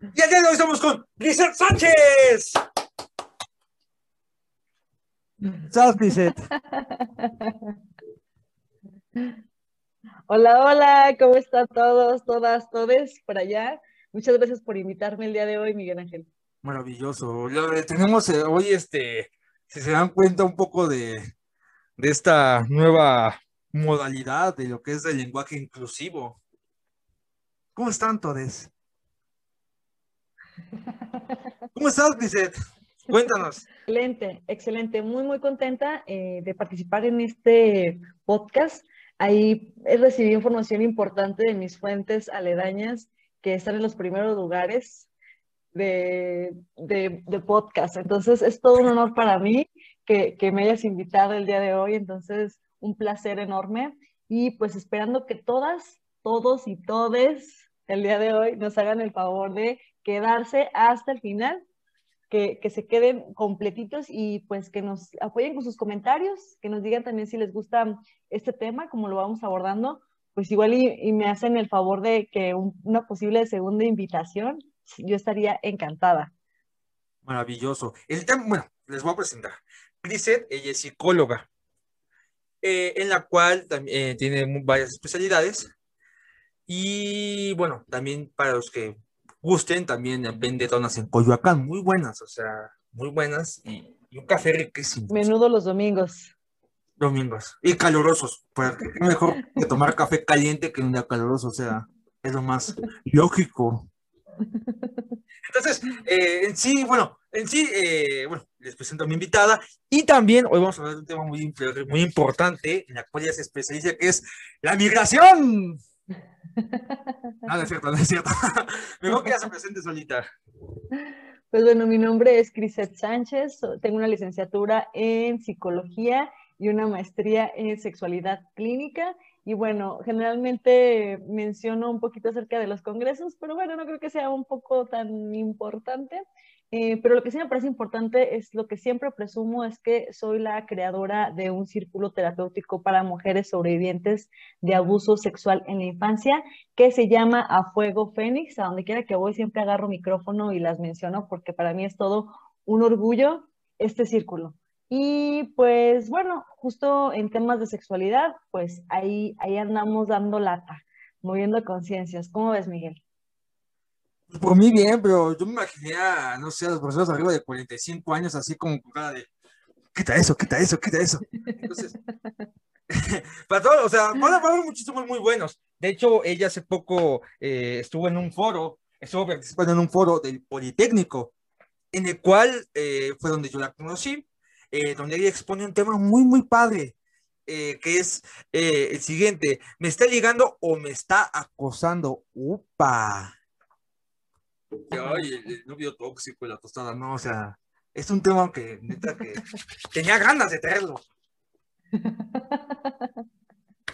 Y el día de hoy estamos con Lizeth Sánchez. Chao, Lizeth. Hola, hola, ¿cómo están todos, todas, todes por allá? Muchas gracias por invitarme el día de hoy, Miguel Ángel. Maravilloso. Lo- Tenemos eh, hoy, este, si se dan cuenta un poco de, de esta nueva modalidad de lo que es el lenguaje inclusivo. ¿Cómo están todos? ¿Cómo estás, Lizeth? Cuéntanos. Excelente, excelente. Muy, muy contenta eh, de participar en este podcast. Ahí he recibido información importante de mis fuentes aledañas que están en los primeros lugares de, de, de podcast. Entonces, es todo un honor para mí que, que me hayas invitado el día de hoy. Entonces, un placer enorme. Y pues esperando que todas, todos y todes el día de hoy nos hagan el favor de quedarse hasta el final que, que, se queden completitos y pues que nos apoyen con sus comentarios, que nos digan también si les gusta este tema, como lo vamos abordando, pues igual y, me hacen el favor de que un, una posible segunda invitación, yo estaría encantada. Maravilloso. El tema, bueno, les voy a presentar. Lizeth, ella es psicóloga, eh, en la cual también eh, tiene varias especialidades. Y bueno, también para los que gusten, también vende donas en Coyoacán, muy buenas, o sea, muy buenas. Y, y un café riquísimo. Menudo los domingos. Domingos. Y calurosos, porque es mejor que tomar café caliente que un día caluroso, o sea, es lo más lógico. Entonces, eh, en sí, bueno, en sí, eh, bueno, les presento a mi invitada y también hoy vamos a hablar de un tema muy, muy importante en la cual ella se especializa, que es la migración. No, no es cierto, no es cierto. Mejor que ella se presente solita. Pues bueno, mi nombre es Crisette Sánchez, tengo una licenciatura en psicología y una maestría en sexualidad clínica. Y bueno, generalmente menciono un poquito acerca de los congresos, pero bueno, no creo que sea un poco tan importante. Eh, pero lo que sí me parece importante es lo que siempre presumo es que soy la creadora de un círculo terapéutico para mujeres sobrevivientes de abuso sexual en la infancia que se llama A Fuego Fénix. A donde quiera que voy siempre agarro micrófono y las menciono porque para mí es todo un orgullo este círculo. Y pues bueno, justo en temas de sexualidad, pues ahí, ahí andamos dando lata, moviendo conciencias. ¿Cómo ves, Miguel? Por mí bien, pero yo me imaginé no sé, a las personas arriba de 45 años así como con cara de, quita eso, quita eso, quita eso. Entonces, para todo, o sea, van a muchísimos muy buenos. De hecho, ella hace poco eh, estuvo en un foro, estuvo participando en un foro del Politécnico, en el cual eh, fue donde yo la conocí, eh, donde ella expone un tema muy, muy padre, eh, que es el siguiente, ¿me está ligando o me está acosando? ¡Upa! Ay, el, el, novio tóxico y la tostada, no, o sea, es un tema que neta que tenía ganas de traerlo.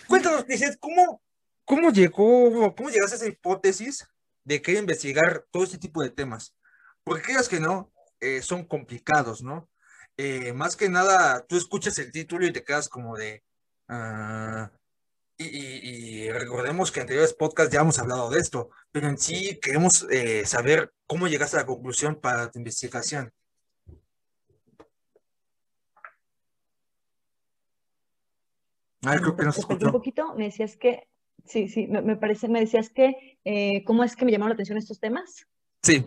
Cuéntanos, Lizeth, ¿cómo, cómo llegó, cómo llegaste a esa hipótesis de querer investigar todo este tipo de temas? Porque creas que no, eh, son complicados, ¿no? Eh, más que nada, tú escuchas el título y te quedas como de... Uh, y, y, y, recordemos que en anteriores podcasts ya hemos hablado de esto, pero en sí queremos eh, saber cómo llegaste a la conclusión para tu investigación. Ay, creo que no se escuchó. Un poquito, me decías que, sí, sí, me, me parece, me decías que, eh, ¿cómo es que me llamaron la atención estos temas? Sí.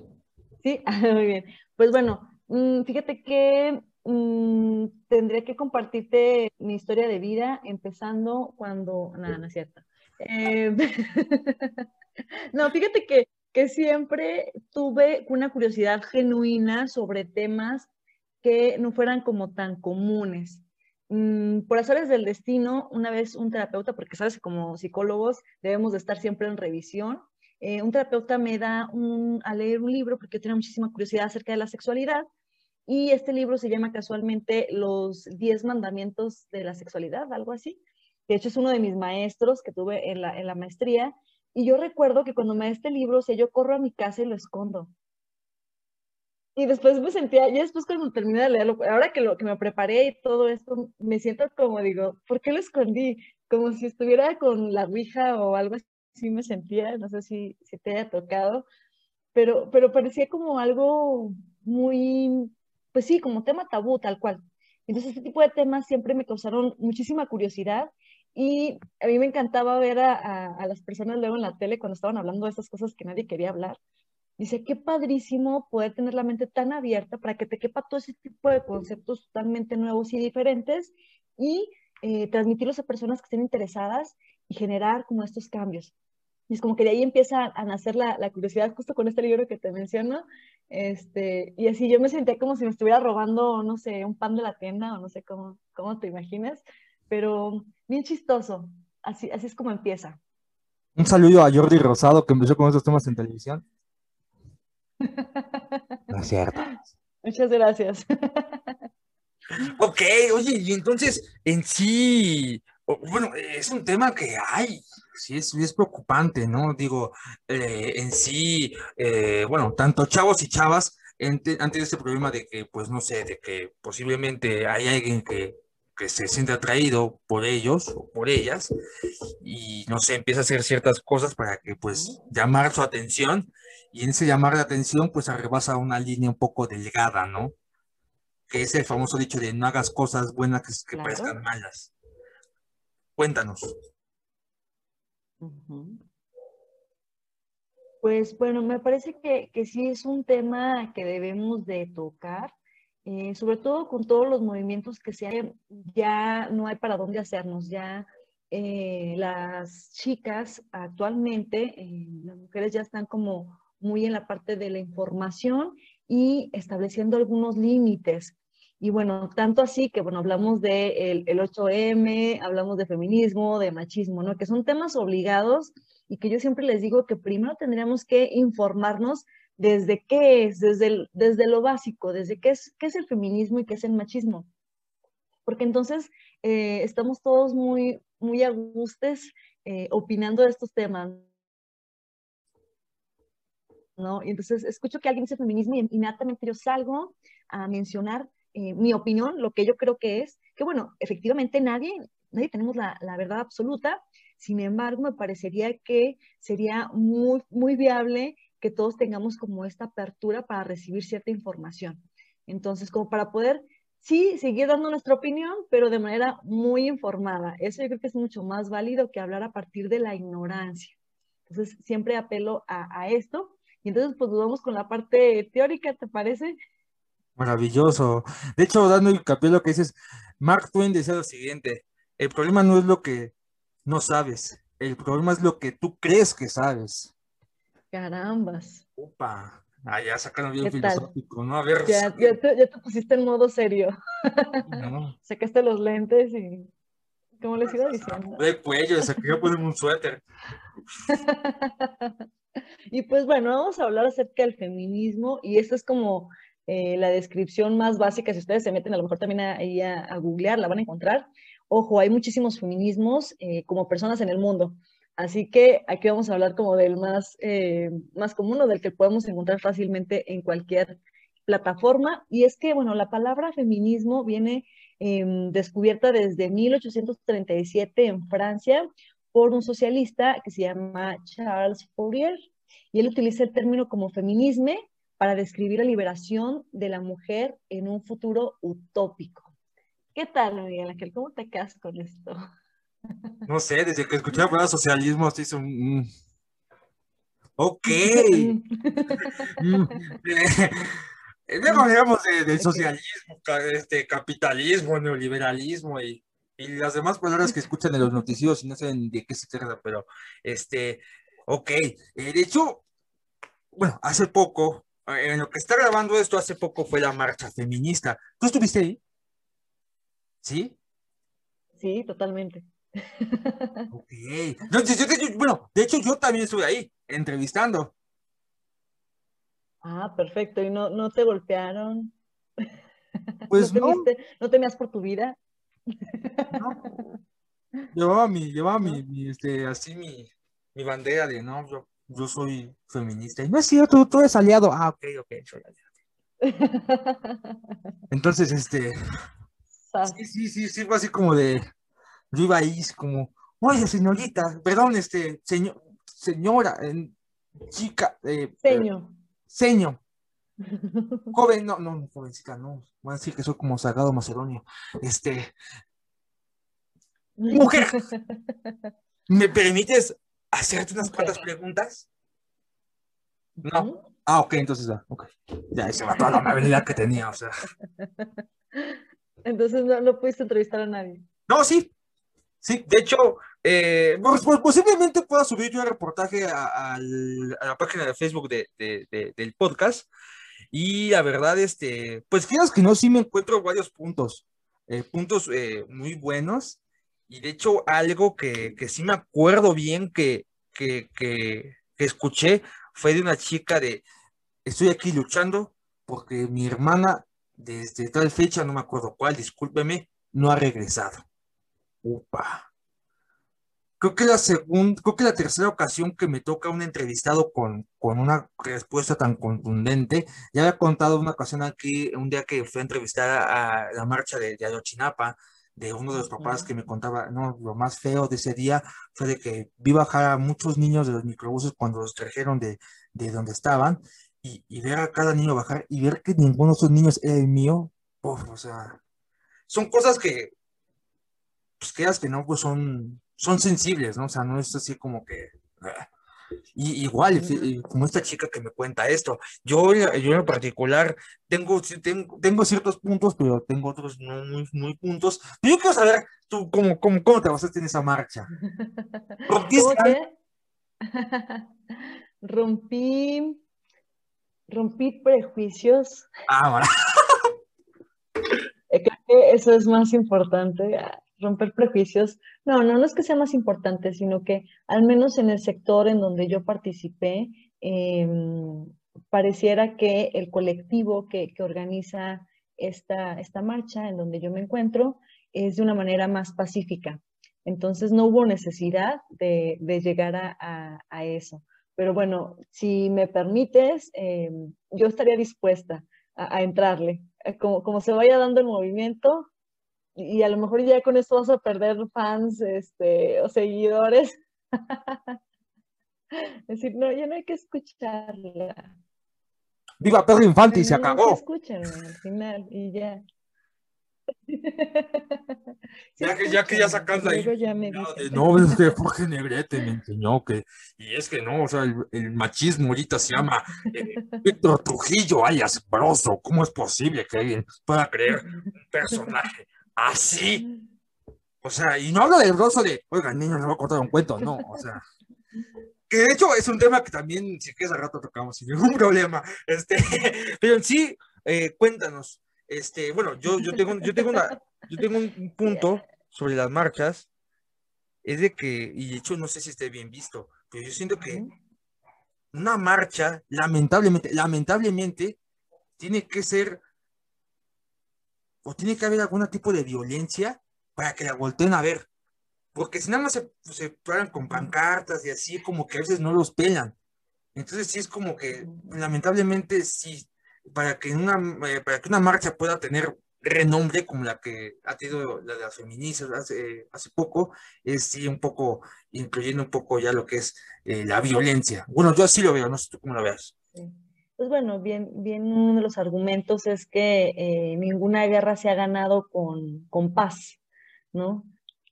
Sí, muy bien. Pues bueno, mmm, fíjate que mmm, tendría que compartirte mi historia de vida, empezando cuando, nada, no es cierto. Eh, no, fíjate que, que siempre tuve una curiosidad genuina sobre temas que no fueran como tan comunes. Mm, por azares del destino, una vez un terapeuta, porque sabes, como psicólogos debemos de estar siempre en revisión, eh, un terapeuta me da a leer un libro porque yo tenía muchísima curiosidad acerca de la sexualidad y este libro se llama casualmente Los 10 mandamientos de la sexualidad, algo así. De hecho, es uno de mis maestros que tuve en la, en la maestría y yo recuerdo que cuando me da este libro, o sea, yo corro a mi casa y lo escondo. y después me sentía, ya después cuando terminé de leerlo, ahora que lo que me preparé y todo esto, me siento como digo, ¿por qué lo escondí? Como si estuviera con la Ouija o algo así me sentía, no sé si, si te haya tocado, pero, pero parecía como algo muy, pues sí, como tema tabú, tal cual. Entonces, este tipo de temas siempre me causaron muchísima curiosidad y a mí me encantaba ver a, a, las personas luego en la tele cuando estaban hablando de esas cosas que nadie quería hablar. Dice, qué padrísimo poder tener la mente tan abierta para que te quepa todo ese tipo de conceptos totalmente nuevos y diferentes y eh, transmitirlos a personas que estén interesadas y generar como estos cambios. Y es como que de ahí empieza a nacer la, la, curiosidad justo con este libro que te menciono. Este, y así yo me sentía como si me estuviera robando, no sé, un pan de la tienda o no sé cómo, cómo te imaginas, pero bien chistoso. Así, así es como empieza. Un saludo a Jordi Rosado que empezó con estos temas en televisión. No es cierto. Muchas gracias. Ok, oye, y entonces en sí, bueno, es un tema que hay, sí es, es preocupante, ¿no? Digo, eh, en sí, eh, bueno, tanto chavos y chavas, ante, ante este problema de que, pues no sé, de que posiblemente hay alguien que, que se siente atraído por ellos o por ellas y no sé, empieza a hacer ciertas cosas para que pues llamar su atención y en ese llamar la atención pues rebasa una línea un poco delgada, ¿no? Que es el famoso dicho de no hagas cosas buenas que, que claro. parezcan malas. Cuéntanos. Pues bueno, me parece que, que, sí es un tema que debemos de tocar, eh, sobre todo con todos los movimientos que se hay, ya no hay para dónde hacernos, ya eh, las chicas actualmente, eh, las mujeres ya están como muy en la parte de la información y estableciendo algunos límites. Y bueno, tanto así que, bueno, hablamos de el, el 8M, hablamos de feminismo, de machismo, ¿no? Que son temas obligados y que yo siempre les digo que primero tendríamos que informarnos desde qué es, desde, el, desde lo básico, desde qué es, qué es el feminismo y qué es el machismo. Porque entonces eh, estamos todos muy, muy a gustes eh, opinando de estos temas. ¿no? Y entonces escucho que alguien dice feminismo y inmediatamente yo salgo a mencionar eh, mi opinión, lo que yo creo que es, que bueno, efectivamente nadie, nadie tenemos la, la, verdad absoluta, sin embargo me parecería que sería muy, muy viable que todos tengamos como esta apertura para recibir cierta información. Entonces, como para poder, sí, seguir dando nuestra opinión, pero de manera muy informada. Eso yo creo que es mucho más válido que hablar a partir de la ignorancia. Entonces, siempre apelo a, a esto. Y entonces, pues vamos con la parte teórica, ¿te parece? Maravilloso. De hecho, dando el capítulo lo que dices, Mark Twain decía lo siguiente, el problema no es lo que no sabes, el problema es lo que tú crees que sabes. Carambas. Opa. Ah, ya sacaron bien filosófico, ¿no? A ver. Ya, ya, te, ya, te, pusiste en modo serio. No. Sacaste los lentes y. ¿Cómo les iba diciendo? De cuello, saqué que ponerme un suéter. y pues bueno, vamos a hablar acerca del feminismo y esto es como eh, la descripción más básica, si ustedes se meten a lo mejor también ahí a, a, googlear, la van a encontrar. Ojo, hay muchísimos feminismos eh, como personas en el mundo. Así que aquí vamos a hablar como del más, eh, más común o del que podemos encontrar fácilmente en cualquier plataforma. Y es que, bueno, la palabra feminismo viene eh, descubierta desde 1837 en Francia por un socialista que se llama Charles Fourier. Y él utiliza el término como feminisme para describir la liberación de la mujer en un futuro utópico. ¿Qué tal, Miguel Ángel? ¿Cómo te quedas con esto? No sé, desde que escuché la palabra socialismo, se hizo un... Ok. Luego hablamos de, del socialismo, este, capitalismo, neoliberalismo y, y, las demás palabras que escuchan en los noticieros y no saben de qué se trata, pero este, ok. Eh, de hecho, bueno, hace poco, en lo que está grabando esto, hace poco fue la marcha feminista. ¿Tú estuviste ahí? ¿Sí? Sí, totalmente. Ok. No, yo, yo, bueno, de hecho yo también estuve ahí, entrevistando. Ah, perfecto. ¿Y no, no te golpearon? Pues ¿No, no. Te ¿No temías por tu vida? No. Llevaba mi, llevaba mi, mi, este, así mi, mi bandera de, no, yo, yo soy feminista. Y no es cierto, tú eres aliado. Ah, ok, ok, soy aliado. Entonces, este, sí, sí, sí, sí, fue así como de, yo iba ahí como, oye, señorita, perdón, este, señor, señora, chica, eh, señor. seño, joven, no, no, jovencita, no, voy a decir que soy como Sagrado Macedonio, este, mujer, ¿me permites hacerte unas cuantas preguntas? No. Ah, ok, entonces ya, ok. Ya, se va toda la amabilidad que tenía, o sea. Entonces no, no pudiste entrevistar a nadie. No, sí. Sí, de hecho, eh, pues, pues, posiblemente pueda subir yo el reportaje a, la página de Facebook de, del podcast. Y la verdad, este, pues fíjate que no, sí me encuentro varios puntos, eh, puntos eh, muy buenos. Y de hecho, algo que, que sí me acuerdo bien que, que, que, escuché fue de una chica de, estoy aquí luchando porque mi hermana desde tal fecha, no me acuerdo cuál, discúlpeme, no ha regresado. Upa. Creo que la segunda, creo que la tercera ocasión que me toca un entrevistado con, con una respuesta tan contundente, ya había contado una ocasión aquí, un día que fui a a, la marcha de, de de uno de los papás que me contaba, no, lo más feo de ese día fue de que vi bajar a muchos niños de los microbuses cuando los trajeron de, de donde estaban y, ver a cada niño bajar y ver que ninguno de esos niños es el mío, o sea, son cosas que, pues quedas que no, pues son, son sensibles, ¿no? O sea, no es así como que... Y, igual, como esta chica que me cuenta esto, yo, yo en particular tengo, tengo, tengo ciertos puntos, pero tengo otros no muy, muy puntos. Pero yo quiero saber tú cómo, cómo, cómo te basaste en esa marcha. Rompí rompí prejuicios. Ah, bueno. Eh, creo que eso es más importante, romper prejuicios. No, no, es que sea más importante, sino que al menos en el sector en donde yo participé, em, pareciera que el colectivo que, organiza esta, esta marcha en donde yo me encuentro es de una manera más pacífica. Entonces no hubo necesidad de, llegar a eso. Pero bueno, si me permites, eh, yo estaría dispuesta a, entrarle. Eh, como, como se vaya dando el movimiento, y a lo mejor ya con esto vas a perder fans este, o seguidores. es decir, no, ya no hay que escucharla. Viva Pedro Infante y se acabó. Escúchenme al final y ya. ya que ya, que ya sacas ahí. no, es que Jorge Negrete me enseñó que, y es que no, o sea, el, machismo ahorita se llama eh, Víctor Trujillo, ay, asqueroso. ¿Cómo es posible que alguien pueda creer un personaje así? O sea, y no hablo del broso de, oiga, niño, le voy a contar un cuento, no, o sea. Que de hecho es un tema que también, si quieres, al rato tocamos sin ningún problema. Este, pero en sí, eh, cuéntanos, este, bueno, yo, yo, tengo, yo, tengo una, yo tengo un punto sobre las marchas, es de que, y de hecho no sé si esté bien visto, pero yo siento que una marcha, lamentablemente, lamentablemente, tiene que ser, o tiene que haber algún tipo de violencia para que la volteen a ver. Porque si nada más se, se paran con pancartas y así, como que a veces no los pelan. Entonces sí es como que, lamentablemente, sí, para que una, eh, para que una marcha pueda tener renombre como la que ha tenido la de las feministas hace, hace poco, es sí un poco, incluyendo un poco ya lo que es eh, la violencia. Bueno, yo así lo veo, no sé tú cómo lo veas. Pues bueno, bien, bien uno de los argumentos es que eh, ninguna guerra se ha ganado con, con paz, ¿no?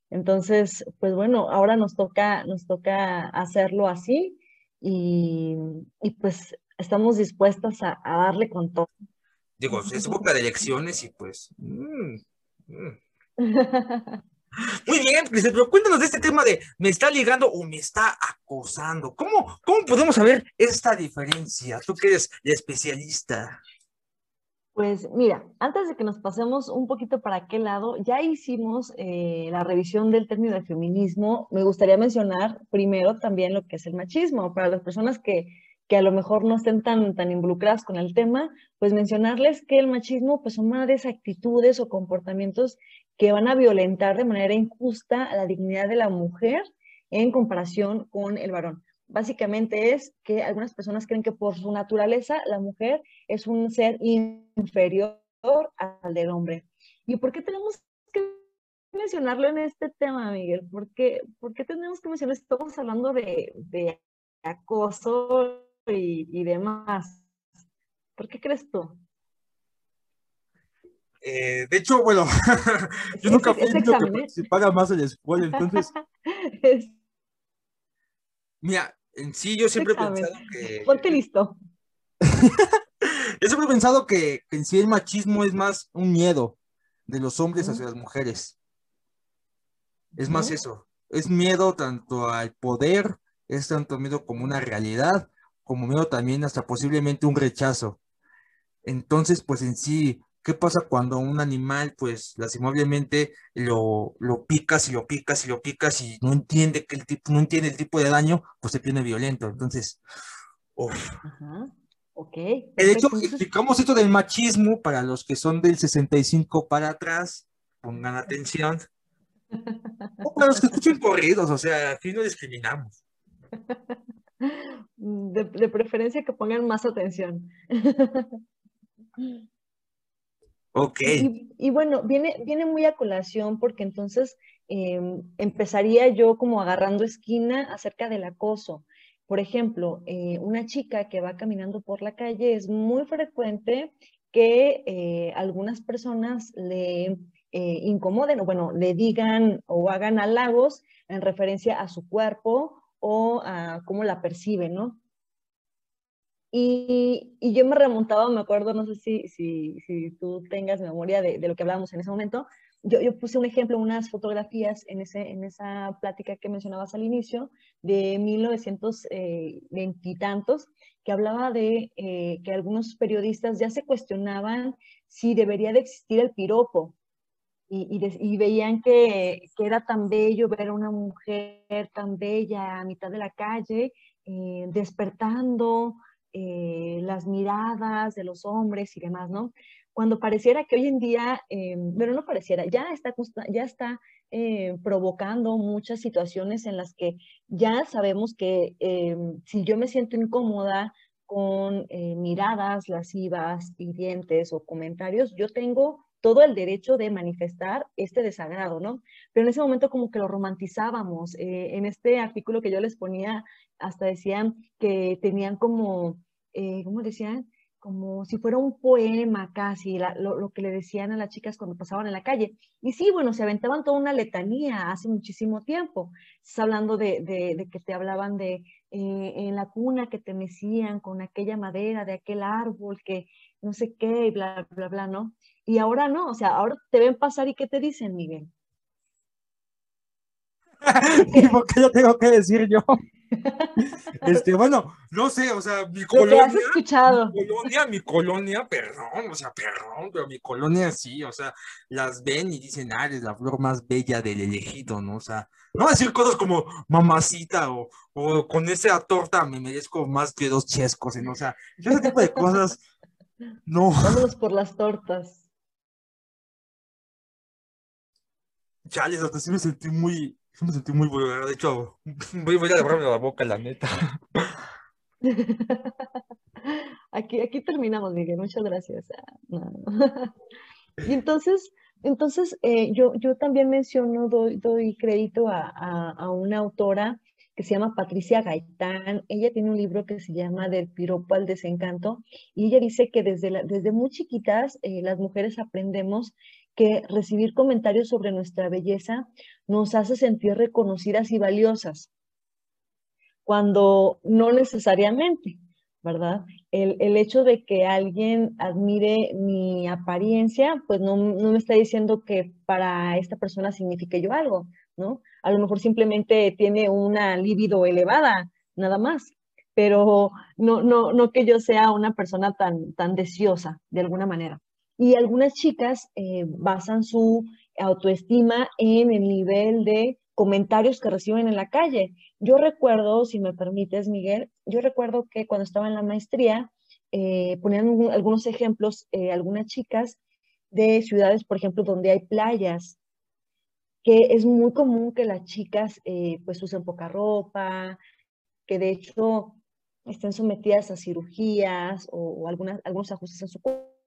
Entonces, pues bueno, ahora nos toca, nos toca hacerlo así y, y pues estamos dispuestas a, darle con todo. Digo, es época de elecciones y pues... Mm, mm. Muy bien, pero cuéntanos de este tema de me está ligando o me está acosando. ¿Cómo, cómo podemos saber esta diferencia? Tú que eres la especialista. Pues mira, antes de que nos pasemos un poquito para qué lado, ya hicimos eh, la revisión del término de feminismo. Me gustaría mencionar primero también lo que es el machismo. Para las personas que que a lo mejor no estén tan, tan involucradas con el tema, pues mencionarles que el machismo pues son madres actitudes o comportamientos que van a violentar de manera injusta la dignidad de la mujer en comparación con el varón. básicamente es que algunas personas creen que por su naturaleza la mujer es un ser inferior al del hombre. ¿Y por qué tenemos que mencionarlo en este tema, Miguel? ¿Por qué, tenemos que mencionar? Estamos hablando de acoso y, demás. ¿Por qué crees tú? Eh, de hecho, bueno, yo nunca fui que se paga más el spoiler, entonces. Mira, en sí yo siempre he pensado que. Ponte listo. yo siempre he pensado que, en sí el machismo es más un miedo de los hombres hacia las mujeres. Es más eso. Es miedo tanto al poder, es tanto miedo como una realidad, como miedo también hasta posiblemente un rechazo. Entonces, pues en sí, ¿qué pasa cuando un animal, pues, lastimablemente lo, lo picas y lo picas y lo picas y no entiende que el tipo, no entiende el tipo de daño, pues se tiene violento. Entonces, uff. Ok. De hecho, explicamos esto del machismo para los que son del 65 para atrás, pongan atención. o para los que escuchen corridos, o sea, aquí no discriminamos. De, preferencia que pongan más atención. Y, bueno, viene, viene muy a colación porque entonces em, empezaría yo como agarrando esquina acerca del acoso. Por ejemplo, eh, una chica que va caminando por la calle es muy frecuente que eh, algunas personas le eh, incomoden o bueno, le digan o hagan halagos en referencia a su cuerpo o a cómo la percibe, ¿no? Y, yo me remontaba, me acuerdo, no sé si, si, si tú tengas memoria de, de, lo que hablábamos en ese momento, yo, yo, puse un ejemplo, unas fotografías en, ese, en esa plática que mencionabas al inicio, de 1920 y tantos, que hablaba de eh, que algunos periodistas ya se cuestionaban si debería de existir el piropo, y, y, veían que, que, era tan bello ver a una mujer tan bella a mitad de la calle, eh, despertando eh, las miradas de los hombres y demás, ¿no? Cuando pareciera que hoy en día, eh, pero no pareciera, ya está, ya está provocando muchas situaciones en las que ya sabemos que si yo me siento incómoda con miradas lascivas, hirientes o comentarios, yo tengo todo el derecho de manifestar este desagrado, ¿no? Pero en ese momento como que lo romantizábamos. Eh, en este artículo que yo les ponía, hasta decían que tenían como, eh, ¿cómo decían? Como si fuera un poema casi, lo, que le decían a las chicas cuando pasaban en la calle. Y sí, bueno, se aventaban toda una letanía hace muchísimo tiempo. Estás hablando de, de, que te hablaban de eh, en la cuna que te mecían con aquella madera de aquel árbol que no sé qué, y bla, bla, bla, ¿no? Y ahora no, o sea, ahora te ven pasar y ¿qué te dicen, Miguel? ¿Por qué yo tengo que decir yo? Este, bueno, no sé, o sea, mi colonia. Has escuchado? Mi colonia, mi colonia, perdón, o sea, perdón, pero mi colonia sí, o sea, las ven y dicen, ah, eres la flor más bella del elegido, ¿no? O sea, no decir cosas como mamacita o, o con esa torta me merezco más que dos chescos, ¿no? O sea, ese tipo de cosas, no. Vámonos por las tortas. chales, hasta sí me sentí muy, me sentí muy bueno. De hecho, voy, a lavarme la boca, la neta. Aquí, terminamos, Miguel. Muchas gracias. Y entonces, entonces eh, yo, yo también menciono, doy, doy crédito a, a, una autora que se llama Patricia Gaitán. Ella tiene un libro que se llama Del piropo al desencanto y ella dice que desde, la, desde muy chiquitas eh, las mujeres aprendemos que recibir comentarios sobre nuestra belleza nos hace sentir reconocidas y valiosas, cuando no necesariamente, ¿verdad? El, hecho de que alguien admire mi apariencia, pues no, me está diciendo que para esta persona signifique yo algo, ¿no? A lo mejor simplemente tiene una libido elevada, nada más, pero no, no, no que yo sea una persona tan, tan deseosa de alguna manera. Y algunas chicas eh, basan su autoestima en el nivel de comentarios que reciben en la calle. Yo recuerdo, si me permites, Miguel, yo recuerdo que cuando estaba en la maestría, eh, ponían algunos ejemplos, eh, algunas chicas de ciudades, por ejemplo, donde hay playas, que es muy común que las chicas pues usen poca ropa, que de hecho estén sometidas a cirugías o, algunas, algunos ajustes en su cuerpo.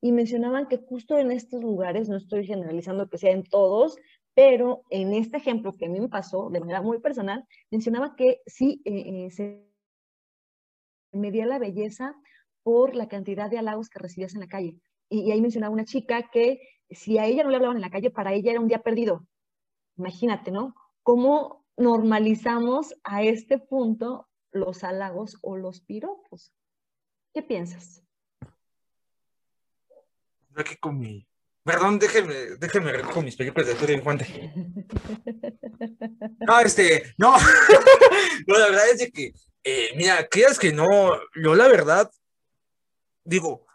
Y mencionaban que justo en estos lugares, no estoy generalizando que sea en todos, pero en este ejemplo que a mí me pasó de manera muy personal, mencionaba que sí eh, eh, se medía la belleza por la cantidad de halagos que recibías en la calle. Y, ahí mencionaba una chica que si a ella no le hablaban en la calle, para ella era un día perdido. Imagínate, ¿no? ¿Cómo normalizamos a este punto los halagos o los piropos? ¿Qué piensas? Aquí con mi... Perdón, déjeme, déjeme con mis películas de Arturo Infante. No, este, no. no, la verdad es que, eh, mira, creas que no, yo la verdad, digo,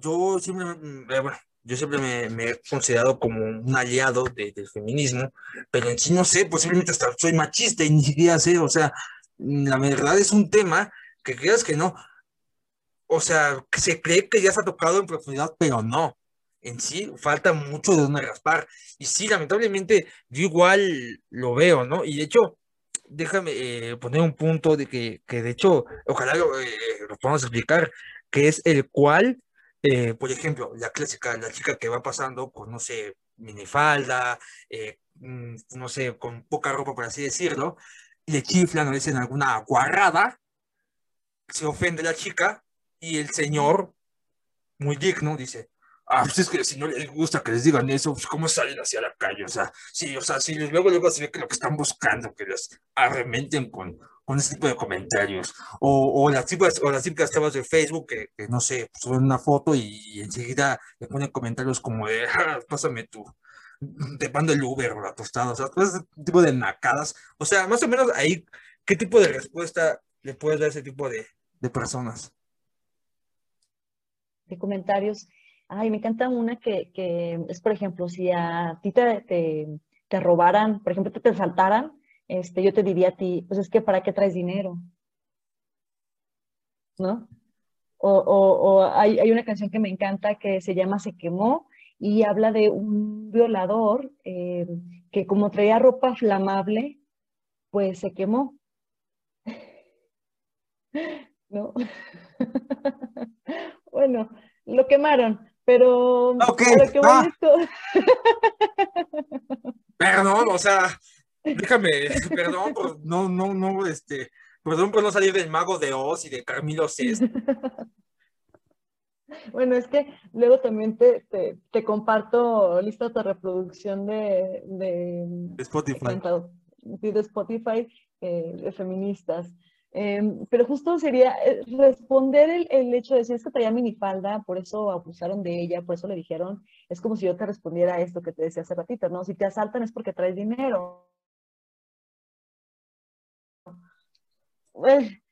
yo siempre, mm, eh, bueno, yo siempre me, he considerado como un aliado del feminismo, pero en sí no sé, posiblemente hasta soy machista y ni siquiera sé, o sea, la verdad es un tema que creas que no, o sea, que se cree que ya se ha tocado en profundidad, pero no, en sí falta mucho de donde raspar, y sí, lamentablemente yo igual lo veo, ¿no? Y de hecho, déjame eh, poner un punto de que, que de hecho, ojalá lo, eh, lo podamos explicar, que es el cual eh, por ejemplo, la clásica, la chica que va pasando con, no sé, minifalda, eh, mm, no sé, con poca ropa, por así decirlo, le chiflan o le dicen alguna guarrada, se ofende la chica y el señor, muy digno, dice, ah, pues es que si no les gusta que les digan eso, pues cómo salen hacia la calle, o sea, sí, o sea, si luego luego se ve que lo que están buscando, que les arrementen con, con ese tipo de comentarios. O, o las típicas, o las típicas temas de Facebook que, que no sé, suben una foto y, enseguida le ponen comentarios como de, pásame tú, te mando el Uber o la tostada, o sea, todo ese tipo de nacadas. O sea, más o menos ahí, ¿qué tipo de respuesta le puedes dar a ese tipo de, de personas? De comentarios. Ay, me encanta una que, que es, por ejemplo, si a ti te, te, te robaran, por ejemplo, te, te saltaran, este, yo te diría a ti, pues es que ¿para qué traes dinero? ¿No? O, o, hay, hay, una canción que me encanta que se llama Se quemó y habla de un violador eh, que como traía ropa flamable, pues se quemó. ¿No? bueno, lo quemaron, pero... Ok, ah. Perdón, o sea, Déjame, perdón por no, no, no, este, perdón por no salir del mago de Oz y de Camilo Cés. Bueno, es que luego también te, te, comparto lista de reproducción de, de, Spotify. De Spotify eh, de feministas. Em, pero justo sería eh, responder el, el, hecho de decir es que traía minifalda, por eso abusaron de ella, por eso le dijeron, es como si yo te respondiera esto que te decía hace ratito, ¿no? Si te asaltan es porque traes dinero.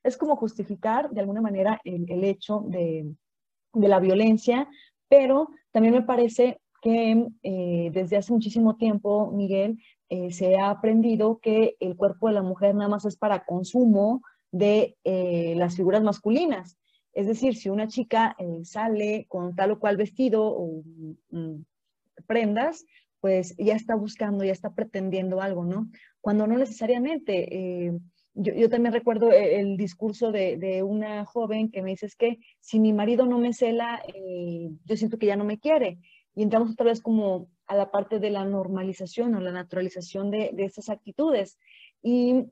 es como justificar de alguna manera el, hecho de, la violencia, pero también me parece que eh, desde hace muchísimo tiempo, Miguel, eh, se ha aprendido que el cuerpo de la mujer nada más es para consumo de eh, las figuras masculinas. Es decir, si una chica sale con tal o cual vestido o mm, prendas, pues ya está buscando, ya está pretendiendo algo, ¿no? Cuando no necesariamente yo, también recuerdo el, discurso de, una joven que me dice, es que si mi marido no me cela, eh, yo siento que ya no me quiere. Y entramos otra vez como a la parte de la normalización o la naturalización de, de esas actitudes. Y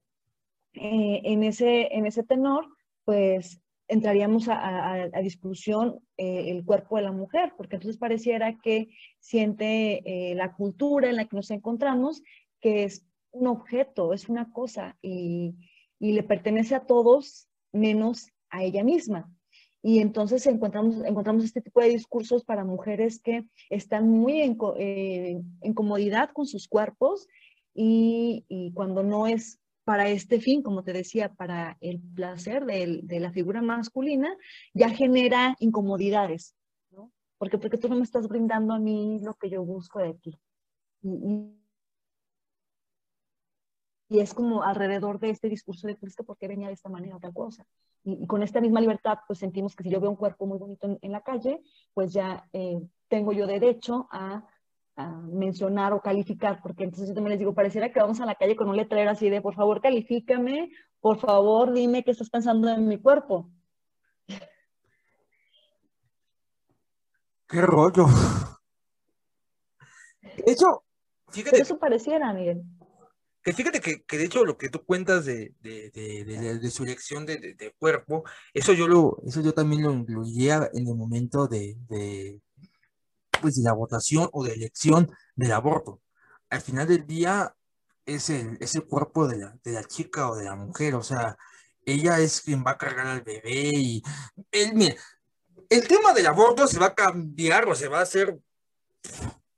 eh, en, ese, en ese tenor, pues entraríamos a, discusión eh, el cuerpo de la mujer, porque entonces pareciera que siente la cultura en la que nos encontramos, que es un objeto, es una cosa, y, y le pertenece a todos menos a ella misma. Y entonces encontramos, encontramos este tipo de discursos para mujeres que están muy en, eh, comodidad con sus cuerpos y, cuando no es para este fin, como te decía, para el placer de, la figura masculina, ya genera incomodidades, ¿no? Porque, porque tú no me estás brindando a mí lo que yo busco de ti. y, y es como alrededor de este discurso de Cristo, ¿por qué venía de esta manera otra cosa? Y, con esta misma libertad, pues sentimos que si yo veo un cuerpo muy bonito en, la calle, pues ya eh, tengo yo derecho a, mencionar o calificar, porque entonces yo también les digo, pareciera que vamos a la calle con un letrero así de, por favor, califícame, por favor, dime qué estás pensando en mi cuerpo. Qué rollo. De hecho, fíjate. eso pareciera, Miguel. Que fíjate que, de hecho lo que tú cuentas de, de, su elección de, cuerpo, eso yo lo, eso yo también lo incluía en el momento de, pues de la votación o de elección del aborto. Al final del día es el, es el cuerpo de la, de la chica o de la mujer, o sea, ella es quien va a cargar al bebé y él, mire, el tema del aborto se va a cambiar o se va a hacer,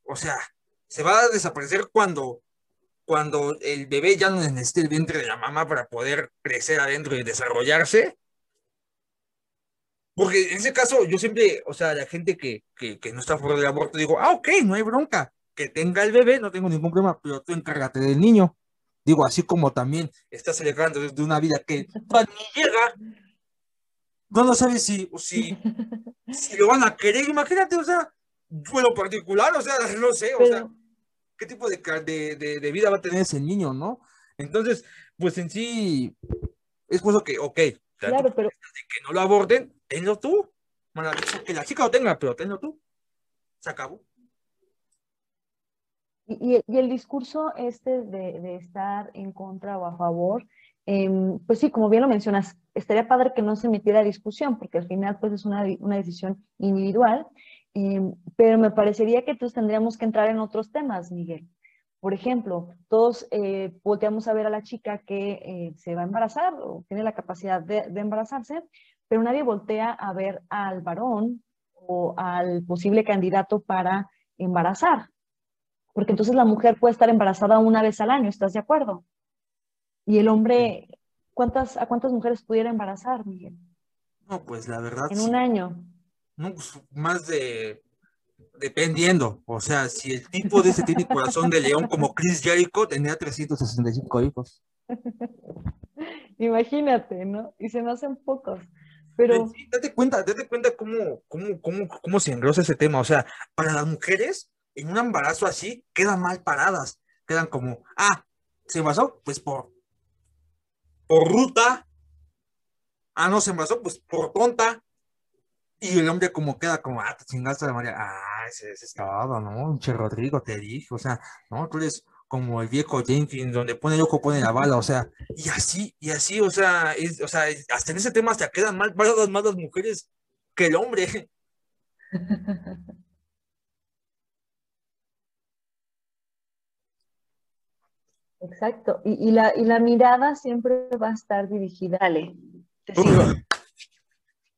o sea, se va a desaparecer cuando cuando el bebé ya no necesita el vientre de la mamá para poder crecer adentro y desarrollarse. Porque en ese caso, yo siempre, o sea, la gente que, que, no está fuera del aborto, digo, ah, ok, no hay bronca, que tenga el bebé, no tengo ningún problema, pero tú encárgate del niño. Digo, así como también estás alegrando de una vida que cuando llega, no lo sabes si, si, si lo van a querer, imagínate, o sea, yo lo particular, o sea, no sé, o sea, qué tipo de, de, vida va a tener ese niño, ¿no? Entonces, pues en sí, es eso que, ok, claro, pero... que no lo aborden, tenlo tú. que la chica lo tenga, pero tenlo tú. Se acabó. Y, y el discurso este de, de, estar en contra o a favor, em, pues sí, como bien lo mencionas, estaría padre que no se metiera discusión, porque al final pues es una, una decisión individual Em, pero me parecería que entonces tendríamos que entrar en otros temas, Miguel. Por ejemplo, todos eh, volteamos a ver a la chica que eh, se va a embarazar o tiene la capacidad de, embarazarse, pero nadie voltea a ver al varón o al posible candidato para embarazar. Porque entonces la mujer puede estar embarazada una vez al año, ¿estás de acuerdo? Y el hombre, ¿cuántas, ¿a cuántas mujeres pudiera embarazar, Miguel? No, pues la verdad. En un año. ¿no? Pues, más de, dependiendo, o sea, si el tipo de ese tiene corazón de león como Chris Jericho, tenía 365 hijos. Imagínate, ¿no? Y se me hacen pocos. Pero... date cuenta, date cuenta cómo, cómo, cómo, cómo se engrosa ese tema. O sea, para las mujeres, en un embarazo así, quedan mal paradas. Quedan como, ah, ¿se embarazó? Pues por, por ruta. Ah, no, se embarazó, pues por tonta. Y el hombre como queda como, ah, te chingaste de María, ah, ese, es todo, ¿no? Che Rodrigo, te dije, o sea, ¿no? Tú eres como el viejo Jenkins, donde pone el ojo, pone la bala, o sea, y así, y así, o sea, es, o sea, hasta en ese tema hasta quedan mal paradas más las mujeres que el hombre. Exacto, y, la, y la mirada siempre va a estar dirigida, Ale, te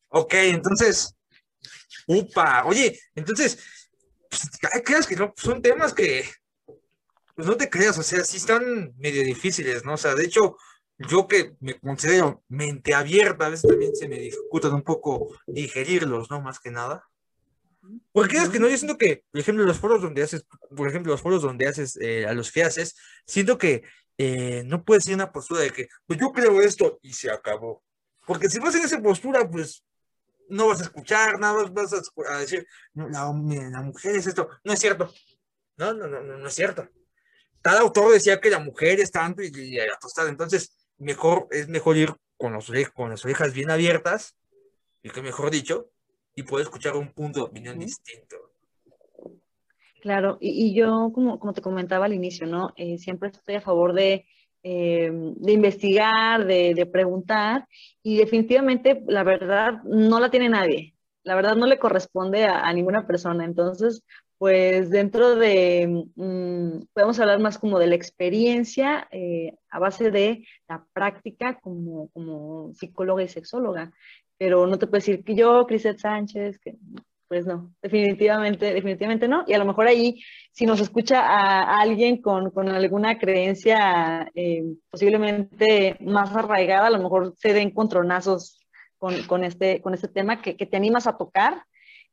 Ok, entonces, upa, oye, entonces, pues, creas que son temas que, pues no te creas, o sea, sí están medio difíciles, ¿no? O sea, de hecho, yo que me considero mente abierta, a veces también se me dificultan un poco digerirlos, ¿no? Más que nada. Porque es que no, yo siento que, por ejemplo, los foros donde haces, por ejemplo, los foros donde haces eh, a los que haces, siento que eh, no puede ser una postura de que, pues yo creo esto y se acabó. Porque si vas en esa postura, pues no vas a escuchar, nada vas a, decir, la, mujer es esto. No es cierto. No, no, no, no, es cierto. Cada autor decía que la mujer es tanto y, y acostada. Entonces, mejor, es mejor ir con, los, con las orejas bien abiertas, y que mejor dicho, y poder escuchar un punto de opinión distinto. Claro, y, yo, como, como te comentaba al inicio, ¿no? Eh, siempre estoy a favor de eh, de investigar, de, preguntar, y definitivamente la verdad no la tiene nadie, la verdad no le corresponde a, ninguna persona, entonces, pues dentro de, mm, podemos hablar más como de la experiencia eh, a base de la práctica como, como psicóloga y sexóloga, pero no te puedo decir que yo, Criset Sánchez, que pues no, definitivamente, definitivamente no. Y a lo mejor ahí, si nos escucha a, alguien con, alguna creencia eh, posiblemente más arraigada, a lo mejor se den contronazos con, este, con este tema que, te animas a tocar,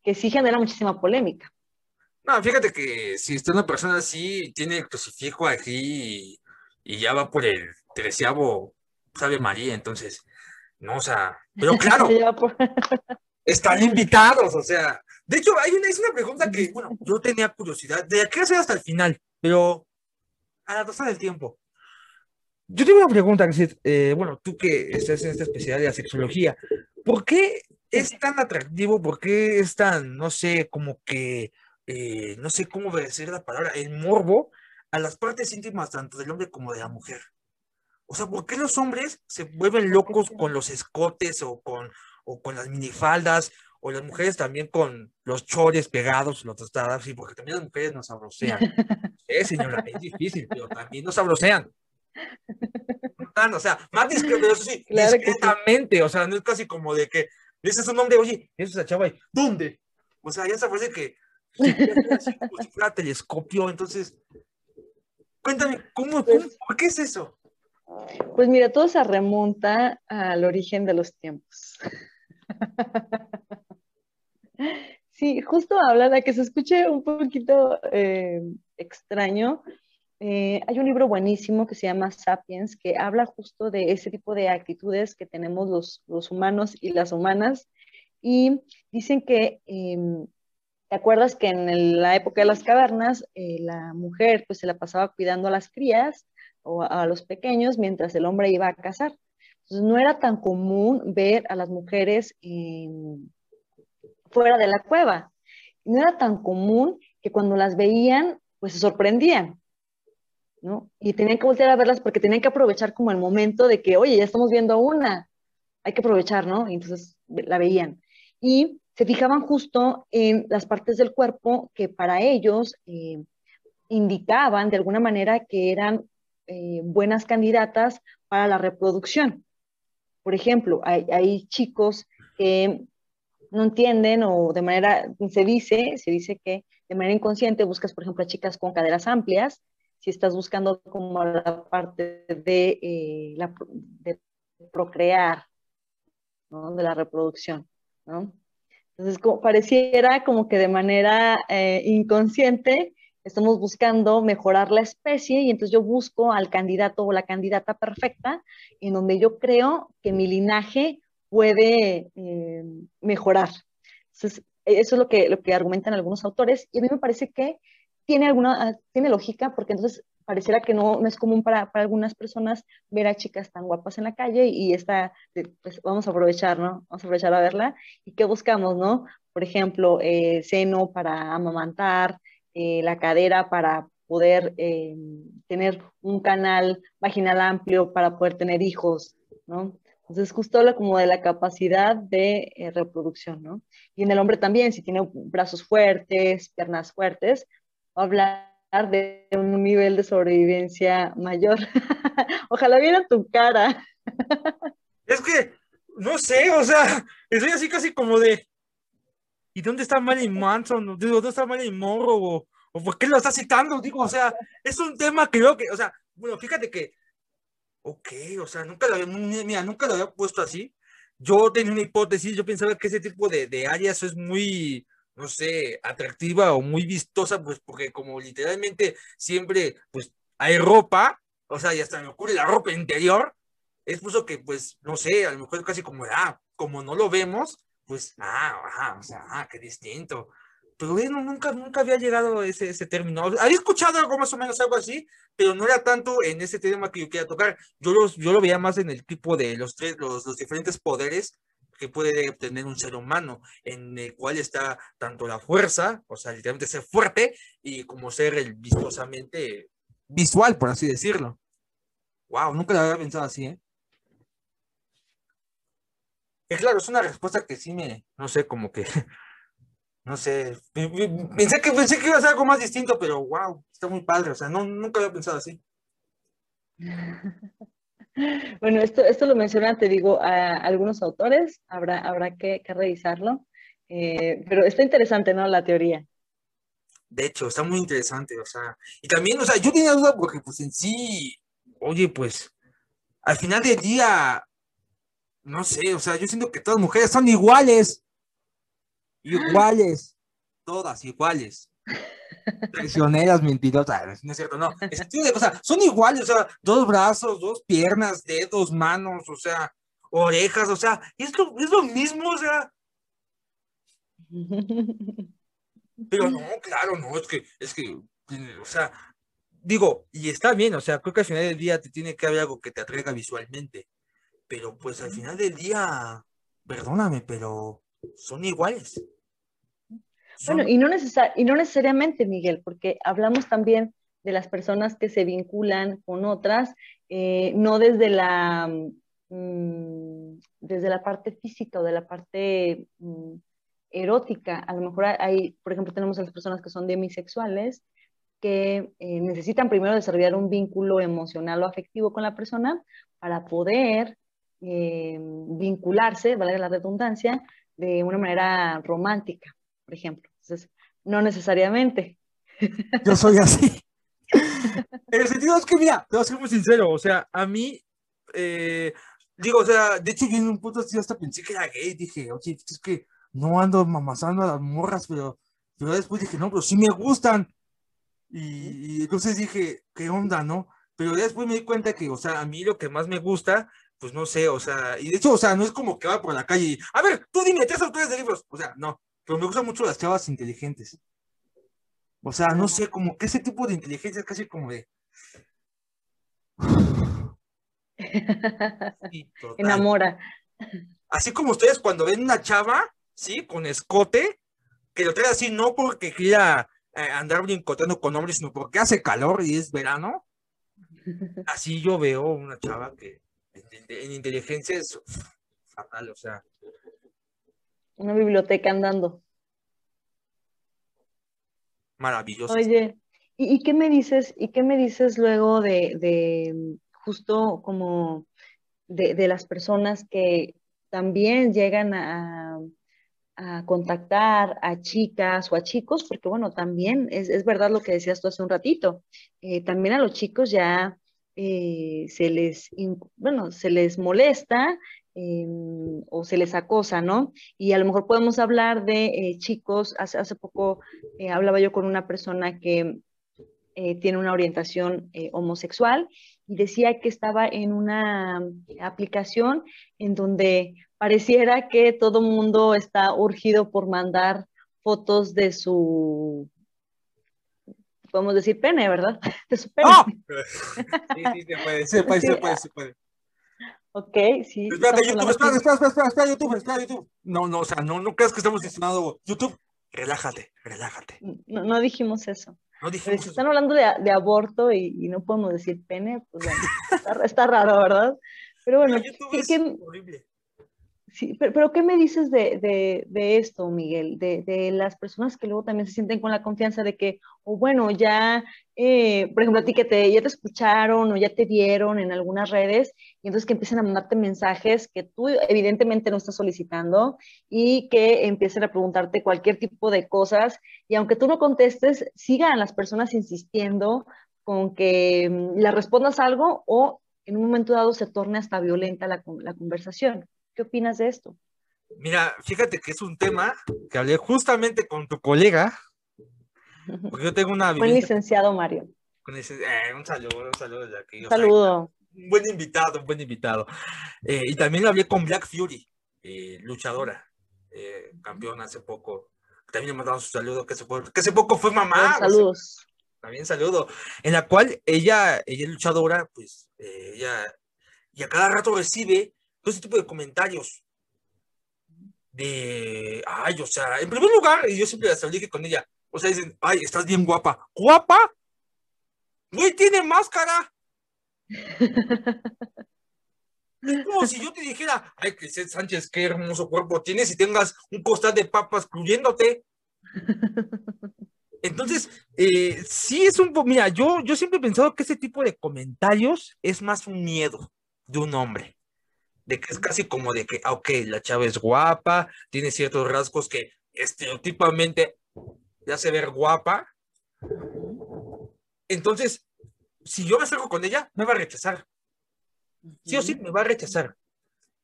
que sí genera muchísima polémica. No, fíjate que si está una persona así, tiene el crucifijo aquí y, y ya va por el treceavo, sabe María, entonces, no, o sea, pero claro, están invitados, o sea, De hecho, hay una, es una pregunta que, bueno, yo tenía curiosidad, de qué hacer hasta el final, pero a la tasa del tiempo. Yo tengo una pregunta, eh, bueno, tú que estás en esta especialidad de la sexología, ¿por qué es tan atractivo? ¿Por qué es tan, no sé, como que, eh, no sé cómo decir la palabra, el morbo a las partes íntimas tanto del hombre como de la mujer? O sea, ¿por qué los hombres se vuelven locos con los escotes o con, o con las minifaldas o las mujeres también con los chores pegados, los tostadas, sí, porque también las mujeres nos sabrosean. Sí, señora, es difícil, pero también nos sabrosean. O sea, más discreto, eso sí, discretamente, o sea, no es casi como de que ese es un hombre, oye, eso es la chava, y ¿dónde? O sea, ya se parece que así como si fuera telescopio, entonces, cuéntame, ¿cómo, cómo, pues por qué es eso? Pues mira, todo se remonta al origen de los tiempos. Sí, justo habla de que se escuche un poquito eh, extraño. Eh, hay un libro buenísimo que se llama Sapiens, que habla justo de ese tipo de actitudes que tenemos los, los humanos y las humanas. Y dicen que, em, ¿te acuerdas que en la época de las cavernas, eh, la mujer pues se la pasaba cuidando a las crías o a, los pequeños mientras el hombre iba a cazar? Entonces no era tan común ver a las mujeres fuera de la cueva. No era tan común que cuando las veían, pues se sorprendían, ¿no? Y tenían que voltear a verlas porque tenían que aprovechar como el momento de que, oye, ya estamos viendo una, hay que aprovechar, ¿no? Y entonces la veían. Y se fijaban justo en las partes del cuerpo que para ellos eh, indicaban de alguna manera que eran eh, buenas candidatas para la reproducción. Por ejemplo, hay, chicos que no entienden o de manera, se dice, se dice que de manera inconsciente buscas, por ejemplo, a chicas con caderas amplias, si estás buscando como la parte de, eh, la, procrear, de la reproducción. Entonces, como, pareciera como que de manera eh, inconsciente estamos buscando mejorar la especie y entonces yo busco al candidato o la candidata perfecta en donde yo creo que mi linaje puede eh, mejorar. Entonces, eso es lo que, lo que argumentan algunos autores y a mí me parece que tiene, alguna, tiene lógica porque entonces pareciera que no, no es común para, para, algunas personas ver a chicas tan guapas en la calle y esta, pues vamos a aprovechar, ¿no? Vamos a aprovechar a verla. ¿Y qué buscamos, no? Por ejemplo, eh, seno para amamantar, eh, la cadera para poder tener un canal vaginal amplio para poder tener hijos, ¿no? Entonces, justo habla como de la capacidad de eh, reproducción, ¿no? Y en el hombre también, si tiene brazos fuertes, piernas fuertes, va a hablar de un nivel de sobrevivencia mayor. Ojalá viera tu cara. es que, no sé, o sea, estoy así casi como de, ¿y dónde está Marilyn Manson? ¿Dónde está Marilyn Monroe? ¿O, por qué lo está citando? Digo, o sea, es un tema que creo que, o sea, bueno, fíjate que Ok, o sea, nunca lo había, mira, nunca lo había puesto así. Yo tenía una hipótesis, yo pensaba que ese tipo de, de áreas es muy, no sé, atractiva o muy vistosa, pues porque como literalmente siempre, pues hay ropa, o sea, y hasta me ocurre la ropa interior, es por eso que, pues, no sé, a lo mejor casi como, ah, como no lo vemos, pues, ah, ajá, o sea, ah, qué distinto pero bueno, nunca, nunca había llegado a ese, ese término. Había escuchado algo más o menos algo así, pero no era tanto en ese tema que yo quería tocar. Yo, los, yo lo veía más en el tipo de los tres, los, los diferentes poderes que puede obtener un ser humano, en el cual está tanto la fuerza, o sea, literalmente ser fuerte, y como ser el vistosamente visual, por así decirlo. Wow, nunca lo había pensado así, ¿eh? Es claro, es una respuesta que sí me, no sé, como que no sé, pensé que, pensé que iba a ser algo más distinto, pero wow, está muy padre, o sea, no, nunca había pensado así. Bueno, esto, esto lo mencionan, te digo, a algunos autores, habrá, habrá que, revisarlo, eh, pero está interesante, ¿no? La teoría. De hecho, está muy interesante, o sea, y también, o sea, yo tenía duda porque pues en sí, oye, pues, al final del día, no sé, o sea, yo siento que todas las mujeres son iguales iguales, todas iguales. Traicioneras, mentirosas, no es cierto, no. son iguales, o sea, dos brazos, dos piernas, dedos, manos, o sea, orejas, o sea, es lo, es lo mismo, o sea. Pero no, claro, no, es que, es que, o sea, digo, y está bien, o sea, creo que al final del día te tiene que haber algo que te atraiga visualmente, pero pues al final del día, perdóname, pero son iguales. Bueno, y no, y no necesariamente, Miguel, porque hablamos también de las personas que se vinculan con otras, eh, no desde la, mm, desde la parte física o de la parte mm, erótica. A lo mejor hay, por ejemplo, tenemos a las personas que son demisexuales, que eh, necesitan primero desarrollar un vínculo emocional o afectivo con la persona para poder eh, vincularse, vale la redundancia, de una manera romántica, por ejemplo. Entonces, no necesariamente. Yo soy así. en el sentido es que, mira, te voy a ser muy sincero, o sea, a mí, eh, digo, o sea, de hecho, yo en un punto así hasta pensé que era gay, dije, oye, es que no ando mamazando a las morras, pero, pero después dije, no, pero sí me gustan. Y, entonces dije, ¿qué onda, no? Pero después me di cuenta que, o sea, a mí lo que más me gusta, pues no sé, o sea, y de hecho, o sea, no es como que va por la calle y, a ver, tú dime tres autores de libros, o sea, no, pero me gustan mucho las chavas inteligentes. O sea, no sé, como que ese tipo de inteligencia es casi como de... Enamora. Así como ustedes cuando ven una chava, ¿sí? Con escote, que lo trae así no porque quiera eh, andar brincotando con hombres, sino porque hace calor y es verano. Así yo veo una chava que en, inteligencia es fatal, o sea. Una biblioteca andando. Maravilloso. Oye, ¿y, qué me dices, y qué me dices luego de, justo como de, de, las personas que también llegan a, a contactar a chicas o a chicos, porque bueno, también es, es verdad lo que decías tú hace un ratito, eh, también a los chicos ya eh, se les, bueno, se les molesta em, o se les acosa, ¿no? Y a lo mejor podemos hablar de eh, chicos, hace, hace poco hablaba yo con una persona que tiene una orientación homosexual y decía que estaba en una aplicación en donde pareciera que todo mundo está urgido por mandar fotos de su, podemos decir pene, ¿verdad? De su pene. ¡Ah! Sí, sí, se puede, se puede, se puede, se puede. Ok, sí. Espérate, YouTube, espera, espera, espera, espera, YouTube, espera, YouTube. No, no, o sea, no, no creas que estamos diciendo YouTube. Relájate, relájate. No, no dijimos eso. No dijimos si están hablando de, de aborto y, y, no podemos decir pene, pues bueno, está, está raro, ¿verdad? Pero bueno, YouTube es que, horrible. Sí, pero, ¿qué me dices de, esto, Miguel? De, las personas que luego también se sienten con la confianza de que, o bueno, ya, eh, por ejemplo, a ti que te, ya te escucharon o ya te vieron en algunas redes, y entonces que empiecen a mandarte mensajes que tú evidentemente no estás solicitando y que empiecen a preguntarte cualquier tipo de cosas, y aunque tú no contestes, sigan las personas insistiendo con que mm, le respondas algo o en un momento dado se torne hasta violenta la, la conversación. ¿Qué opinas de esto? Mira, fíjate que es un tema que hablé justamente con tu colega, porque yo tengo una... Buen licenciado Mario. Eh, un saludo, un saludo de aquí. Un saludo. un buen invitado, un buen invitado. Eh, y también hablé con Black Fury, eh, luchadora, campeona hace poco. También me mandado su saludo, que hace, poco fue mamá. saludos. también saludo. En la cual ella, ella es luchadora, pues ella, y a cada rato recibe ese tipo de comentarios de, ay, o sea, en primer lugar, yo siempre las dije con ella, o sea, dicen, ay, estás bien guapa. ¿Guapa? No tiene máscara. Es como si yo te dijera, ay, Cristel Sánchez, qué hermoso cuerpo tienes y tengas un costal de papas cruyéndote. Entonces, eh, sí es un poco, mira, yo, yo siempre he pensado que ese tipo de comentarios es más un miedo de un hombre de que es casi como de que, ah, ok, la chava es guapa, tiene ciertos rasgos que estereotipamente le hace ver guapa. Entonces, si yo me acerco con ella, me va a rechazar. Sí o sí, me va a rechazar.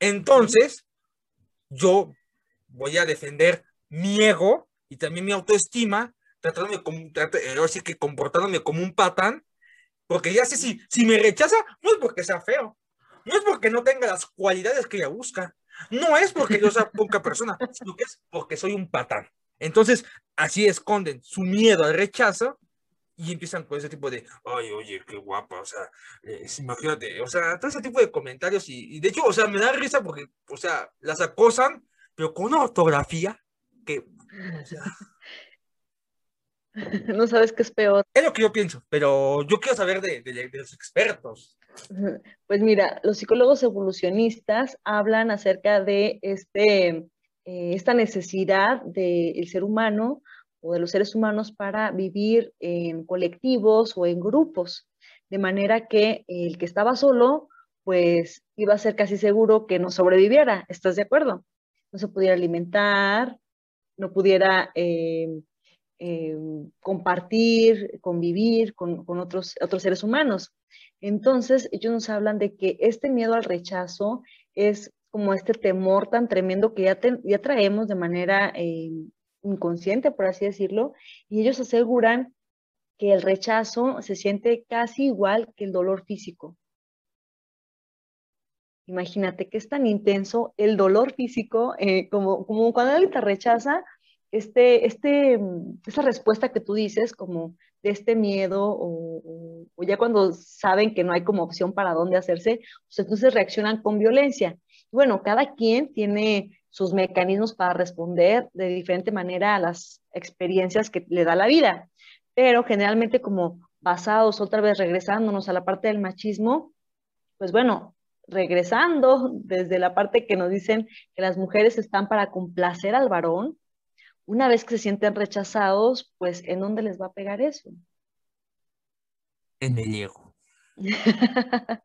Entonces, yo voy a defender mi ego y también mi autoestima, tratándome como, así que comportándome como un patán, porque ya sé si, si me rechaza, no es porque sea feo, no es porque no tenga las cualidades que ella busca, No es porque yo sea poca persona, sino que es porque soy un patán. Entonces, así esconden su miedo al rechazo y empiezan con ese tipo de, ay, oye, qué guapa, o sea, eh, imagínate, o sea, todo ese tipo de comentarios y, de hecho, o sea, me da risa porque, o sea, las acosan, pero con una ortografía que, o sea... No sabes qué es peor. Es lo que yo pienso, pero yo quiero saber de, de, los expertos. Pues mira, los psicólogos evolucionistas hablan acerca de este, eh, esta necesidad del ser humano o de los seres humanos para vivir en colectivos o en grupos, de manera que el que estaba solo, pues iba a ser casi seguro que no sobreviviera, ¿estás de acuerdo? No se pudiera alimentar, no pudiera eh, eh, compartir, convivir con, otros, otros seres humanos. Entonces, ellos nos hablan de que este miedo al rechazo es como este temor tan tremendo que ya, ya traemos de manera eh, inconsciente, por así decirlo, y ellos aseguran que el rechazo se siente casi igual que el dolor físico. Imagínate que es tan intenso el dolor físico, eh, como, como cuando alguien te rechaza, este, este, esa respuesta que tú dices, como de este miedo, o, ya cuando saben que no hay como opción para dónde hacerse, pues entonces reaccionan con violencia. Bueno, cada quien tiene sus mecanismos para responder de diferente manera a las experiencias que le da la vida. Pero generalmente como basados, otra vez regresándonos a la parte del machismo, pues bueno, regresando desde la parte que nos dicen que las mujeres están para complacer al varón, una vez que se sienten rechazados, pues ¿en dónde les va a pegar eso? En el ego.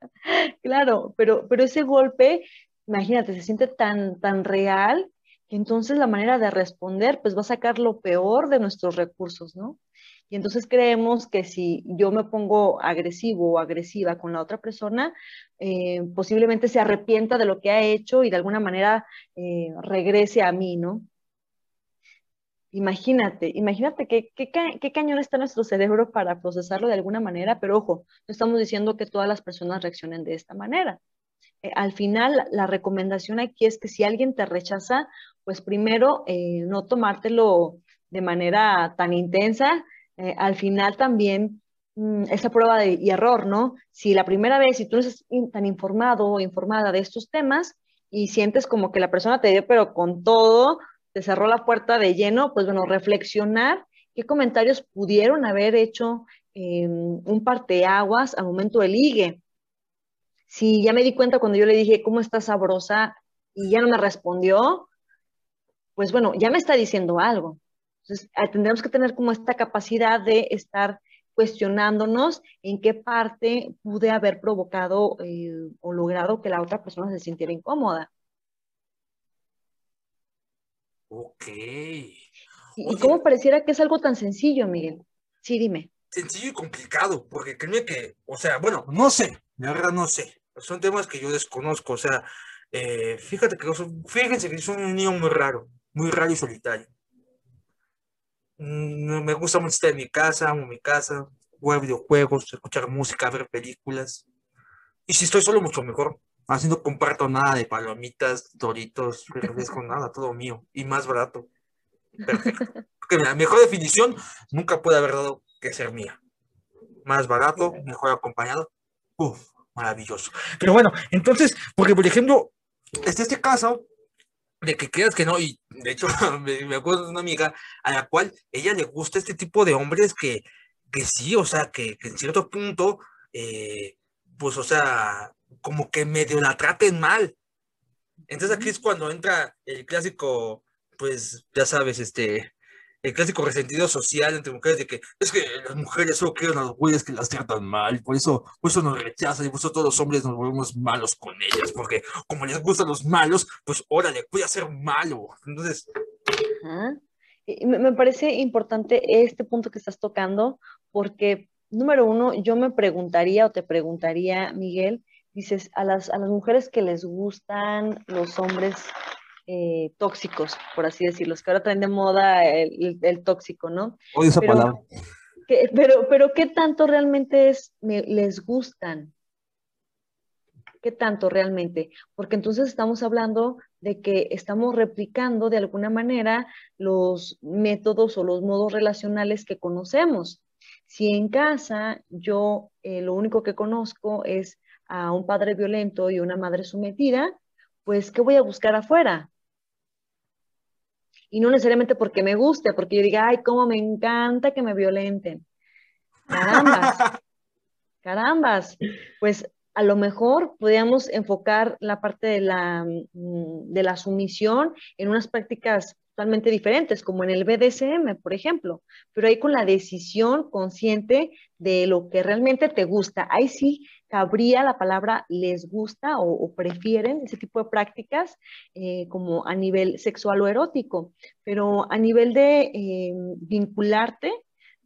claro, pero, pero ese golpe imagínate, se siente tan, tan real que entonces la manera de responder pues va a sacar lo peor de nuestros recursos, ¿no? Y entonces creemos que si yo me pongo agresivo o agresiva con la otra persona, eh, posiblemente se arrepienta de lo que ha hecho y de alguna manera eh, regrese a mí, ¿no? Imagínate, imagínate qué, qué, cañón está nuestro cerebro para procesarlo de alguna manera, pero ojo, no estamos diciendo que todas las personas reaccionen de esta manera. Eh, al final la recomendación aquí es que si alguien te rechaza, pues primero eh, no tomártelo de manera tan intensa, eh, al final también mm, esa prueba de y error, ¿no? Si la primera vez, si tú no estás tan informado o informada de estos temas y sientes como que la persona te dio, pero con todo, cerró la puerta de lleno, pues bueno, reflexionar qué comentarios pudieron haber hecho un parteaguas al momento del ligue si ya me di cuenta cuando yo le dije, ¿cómo está sabrosa? Y ya no me respondió, pues bueno, ya me está diciendo algo. Entonces, ah, tendremos que tener como esta capacidad de estar cuestionándonos en qué parte pude haber provocado eh, o logrado que la otra persona se sintiera incómoda. Ok. ¿Y, cómo pareciera que es algo tan sencillo, Miguel? Sí, dime. Sencillo y complicado, porque créeme que, o sea, bueno, no sé, la verdad no sé son temas que yo desconozco, o sea, eh, fíjate que fíjense que soy un niño muy raro, muy raro y solitario. Mm, me gusta mucho estar en mi casa, amo mi casa, jugar videojuegos, escuchar música, ver películas. Y si estoy solo, mucho mejor. Así no comparto nada de palomitas, doritos, refresco, nada, todo mío. Y más barato. Perfecto. Porque la mejor definición nunca puede haber dado que ser mía. Más barato, mejor acompañado. Uf, maravilloso. Pero bueno, entonces, porque por ejemplo, está este caso de que creas que no, y de hecho me, acuerdo de una amiga a la cual ella le gusta este tipo de hombres que, que sí, o sea, que, en cierto punto, eh, pues, o sea, como que medio la traten mal. Entonces aquí es cuando entra el clásico, pues, ya sabes, este, el clásico resentido social entre mujeres de que es que las mujeres solo quieren a los güeyes que las tratan mal, por eso, por eso nos rechazan y por eso todos los hombres nos volvemos malos con ellas, porque como les gustan los malos, pues órale, voy a ser malo. Entonces... Me parece importante este punto que estás tocando, porque número uno, yo me preguntaría o te preguntaría, Miguel, dices, a las, a las mujeres que les gustan los hombres eh, tóxicos, por así decirlo, que ahora traen de moda el, tóxico, ¿no? Odio esa pero, palabra. pero, pero, ¿qué tanto realmente es, les gustan? ¿Qué tanto realmente? Porque entonces estamos hablando de que estamos replicando de alguna manera los métodos o los modos relacionales que conocemos. Si en casa yo eh, lo único que conozco es a un padre violento y una madre sometida, pues ¿qué voy a buscar afuera? Y no necesariamente porque me guste, porque yo diga, ay, cómo me encanta que me violenten. Carambas, carambas. Pues a lo mejor podríamos enfocar la parte de la, mm, de la sumisión en unas prácticas totalmente diferentes, como en el BDSM, por ejemplo, pero ahí con la decisión consciente de lo que realmente te gusta. Ahí sí cabría la palabra les gusta o, prefieren ese tipo de prácticas eh, como a nivel sexual o erótico, pero a nivel de eh, vincularte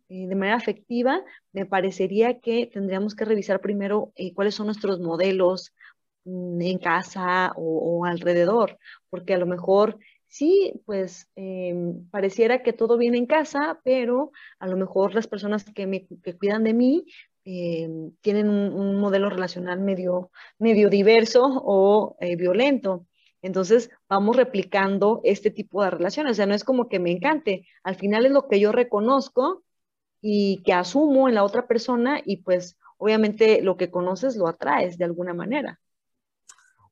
eh, de manera afectiva, me parecería que tendríamos que revisar primero cuáles son nuestros modelos mm, en casa o, alrededor, porque a lo mejor sí, pues em, pareciera que todo viene en casa, pero a lo mejor las personas que me que cuidan de mí eh, tienen un, modelo relacional medio, medio diverso o eh, violento. Entonces, vamos replicando este tipo de relaciones. O sea, no es como que me encante. Al final es lo que yo reconozco y que asumo en la otra persona y pues obviamente lo que conoces lo atraes de alguna manera.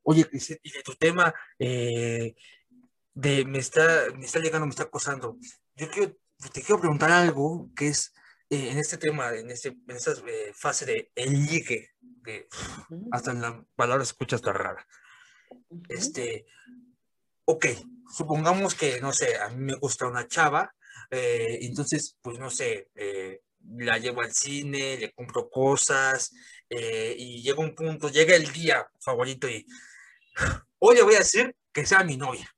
Oye, y de tu tema, eh, de me está, me está llegando, me está acosando. Yo quiero, te quiero preguntar algo que es, eh, en este tema, en, este, en esta eh, fase de el ligue, que hasta en la palabra se escucha hasta rara. Este, ok, supongamos que, no sé, a mí me gusta una chava, eh, entonces, pues no sé, la llevo al cine, le compro cosas, y llega un punto, llega el día favorito y hoy le voy a decir que sea mi novia.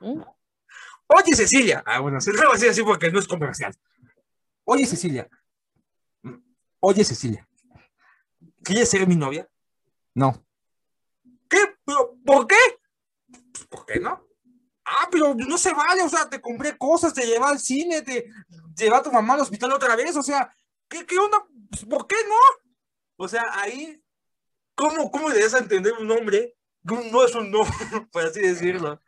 Oye, Cecilia. Ah, bueno, se lo voy a decir así porque no es comercial. Oye, Cecilia. Oye, Cecilia. ¿Quieres ser mi novia? No. ¿Qué? ¿Por qué? ¿Por qué no? Ah, pero no se vale, o sea, te compré cosas, te llevé al cine, te llevé a tu mamá al hospital otra vez, o sea, ¿qué, qué onda? ¿Por qué no? O sea, ahí, ¿cómo, cómo le das a entender un hombre? No es un no, por así decirlo.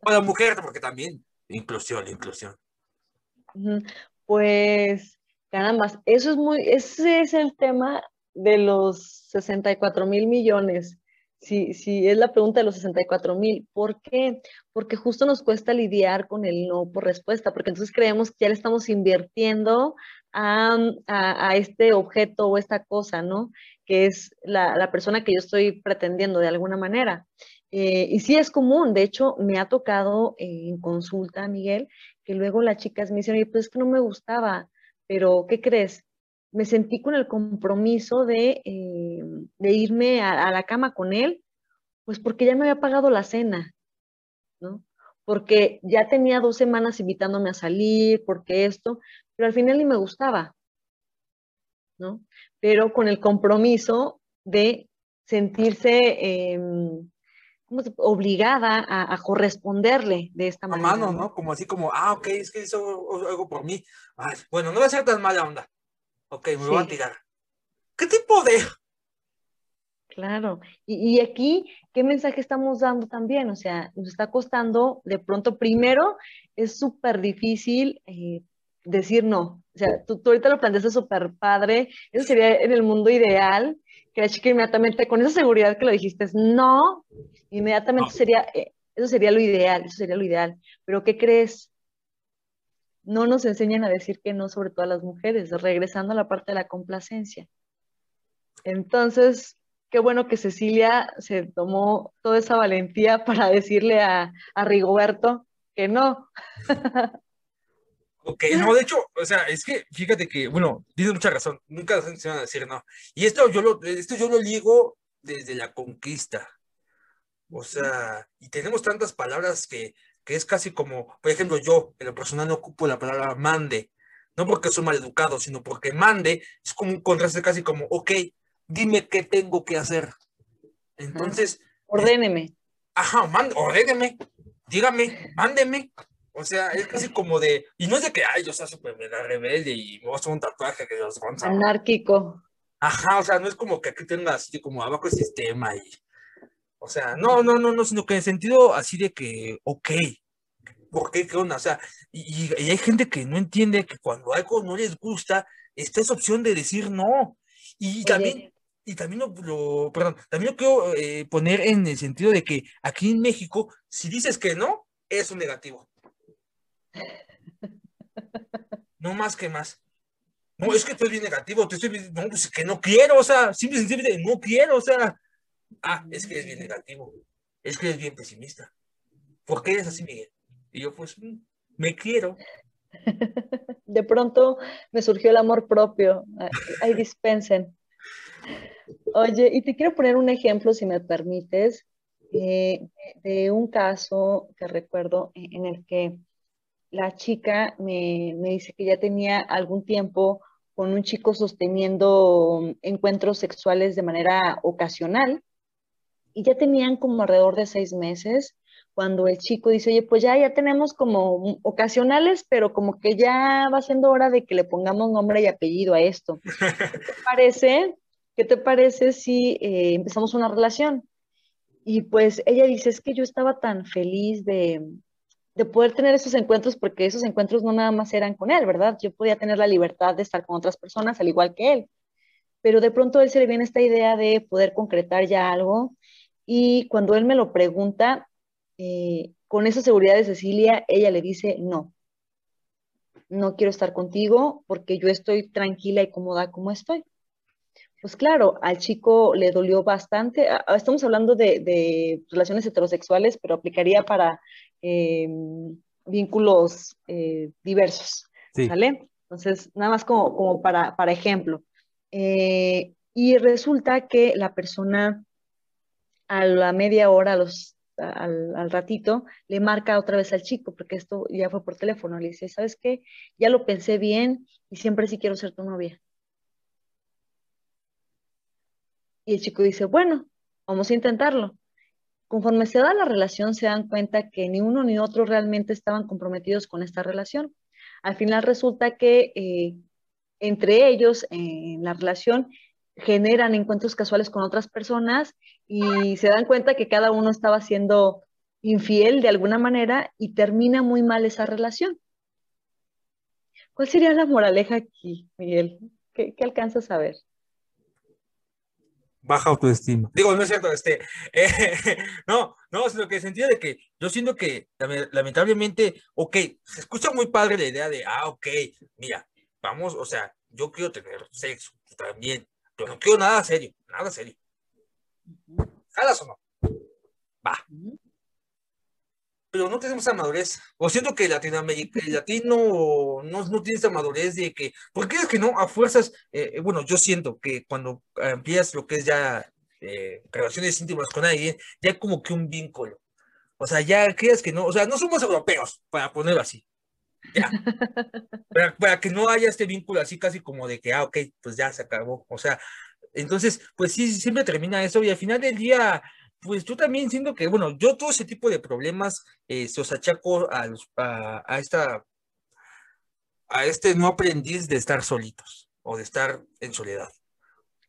O la mujer, porque también, inclusión, la inclusión. Pues, caramba, eso es muy, ese es el tema de los 64 mil millones. Si, sí, es la pregunta de los 64 mil. ¿Por qué? Porque justo nos cuesta lidiar con el no por respuesta, porque entonces creemos que ya le estamos invirtiendo a, a, este objeto o esta cosa, ¿no? Que es la, la, persona que yo estoy pretendiendo de alguna manera. Eh, y sí es común, de hecho, me ha tocado en consulta, Miguel, que luego las chicas me dicen, oye, pues es que no me gustaba, pero ¿qué crees? Me sentí con el compromiso de, eh, de irme a, la cama con él, pues porque ya me había pagado la cena, ¿no? Porque ya tenía dos semanas invitándome a salir, porque esto, pero al final ni me gustaba, ¿no? Pero con el compromiso de sentirse... Em, obligada a, corresponderle de esta manera. A mano, ¿no? Como así como, ah, ok, es que hizo algo por mí. bueno, no va a ser tan mala onda. Ok, me voy a tirar. ¿Qué tipo de...? Claro. Y, aquí, ¿qué mensaje estamos dando también? O sea, nos está costando, de pronto, primero, es súper difícil eh, decir no. O sea, tú, tú ahorita lo planteaste súper padre. Eso sería en el mundo ideal, que la chica inmediatamente, con esa seguridad que lo dijiste, es no, inmediatamente sería, eh, eso sería lo ideal, eso sería lo ideal. Pero ¿qué crees? No nos enseñan a decir que no, sobre todo a las mujeres, regresando a la parte de la complacencia. Entonces, qué bueno que Cecilia se tomó toda esa valentía para decirle a, a Rigoberto que no. Ok, no, de hecho, o sea, es que fíjate que, bueno, tienes mucha razón, nunca se van a decir no. Y esto yo lo, esto yo lo ligo desde la conquista. O sea, y tenemos tantas palabras que, que es casi como, por ejemplo, yo en lo personal no ocupo la palabra mande, no porque soy mal educado, sino porque mande es como un contraste casi como, ok, dime qué tengo que hacer. Entonces. Ordéneme. Ajá, mande, ordéneme, dígame, mándeme. O sea, es casi como de, y no es de que, ay, yo sea súper mega rebelde y me voy a hacer un tatuaje que Dios Anárquico. Ajá, o sea, no es como que aquí tengas así como abajo el sistema y O sea, no, no, no, no, sino que en sentido así de que, ok, ¿por qué? ¿Qué onda? O sea, y, y hay gente que no entiende que cuando algo no les gusta, está esa opción de decir no. Y Oye. también, y también lo, lo- perdón, también lo quiero eh, poner en el sentido de que aquí en México, si dices que no, es un negativo. No más que más. No, es que tú eres bien negativo, no, pues que no quiero, o sea, simple no quiero, o sea, ah, es que eres bien negativo, es que eres bien pesimista. ¿Por qué eres así, Miguel? Y yo, pues, mm, me quiero. De pronto me surgió el amor propio. Ay, dispensen. Oye, y te quiero poner un ejemplo, si me permites, eh, de un caso que recuerdo en en el que la chica me, me dice que ya tenía algún tiempo con un chico sosteniendo encuentros sexuales de manera ocasional y ya tenían como alrededor de seis meses cuando el chico dice, oye, pues ya, ya tenemos como ocasionales, pero como que ya va siendo hora de que le pongamos nombre y apellido a esto. ¿Qué te parece? ¿Qué te parece si eh, empezamos una relación? Y pues ella dice, es que yo estaba tan feliz de, de poder tener esos encuentros, porque esos encuentros no nada más eran con él, ¿verdad? Yo podía tener la libertad de estar con otras personas al igual que él. Pero de pronto a él se le viene esta idea de poder concretar ya algo. Y cuando él me lo pregunta, eh, con esa seguridad de Cecilia, ella le dice, no, no quiero estar contigo porque yo estoy tranquila y cómoda como estoy. Pues claro, al chico le dolió bastante. Ah, Estamos hablando de relaciones heterosexuales, pero aplicaría para eh, vínculos eh, diversos, Sí. ¿sale? Entonces, nada más como, como para, para ejemplo. Eh, y resulta que la persona a la media hora, a los, al, al ratito, le marca otra vez al chico, porque esto ya fue por teléfono. Le dice, ¿sabes qué? Ya lo pensé bien y siempre sí quiero ser tu novia. Y el chico dice, bueno, vamos a intentarlo. Conforme se da la relación, se dan cuenta que ni uno ni otro realmente estaban comprometidos con esta relación. Al final resulta que eh, entre ellos, en la relación, generan encuentros casuales con otras personas y se dan cuenta que cada uno estaba siendo infiel de alguna manera y termina muy mal esa relación. ¿Cuál sería la moraleja aquí, Miguel? ¿Qué, qué alcanzas a ver? Baja autoestima. Digo, no es cierto, este, eh, no, no, sino que en el sentido de que yo siento que lame- lamentablemente, ok, se escucha muy padre la idea de, ah, ok, mira, vamos, o sea, yo quiero tener sexo también, pero no quiero nada serio, nada serio. ¿Jalas o no? Va. Pero no tenemos esa madurez. O siento que Latinoamérica, el latino no, no tiene esa madurez de que, porque es que no, a fuerzas, eh, eh, bueno, yo siento que cuando empiezas lo que es ya eh, relaciones íntimas con alguien, ya como que un vínculo. O sea, ya creas que no, o sea, no somos europeos, para ponerlo así. Ya. Para, para que no haya este vínculo así casi como de que, ah, ok, pues ya se acabó. O sea, entonces, pues sí, siempre termina eso y al final del día, pues yo también siento que, bueno, yo todo ese tipo de problemas eh, se los achaco a, los- a, a esta, a este no aprendiz de estar solitos o de estar en soledad.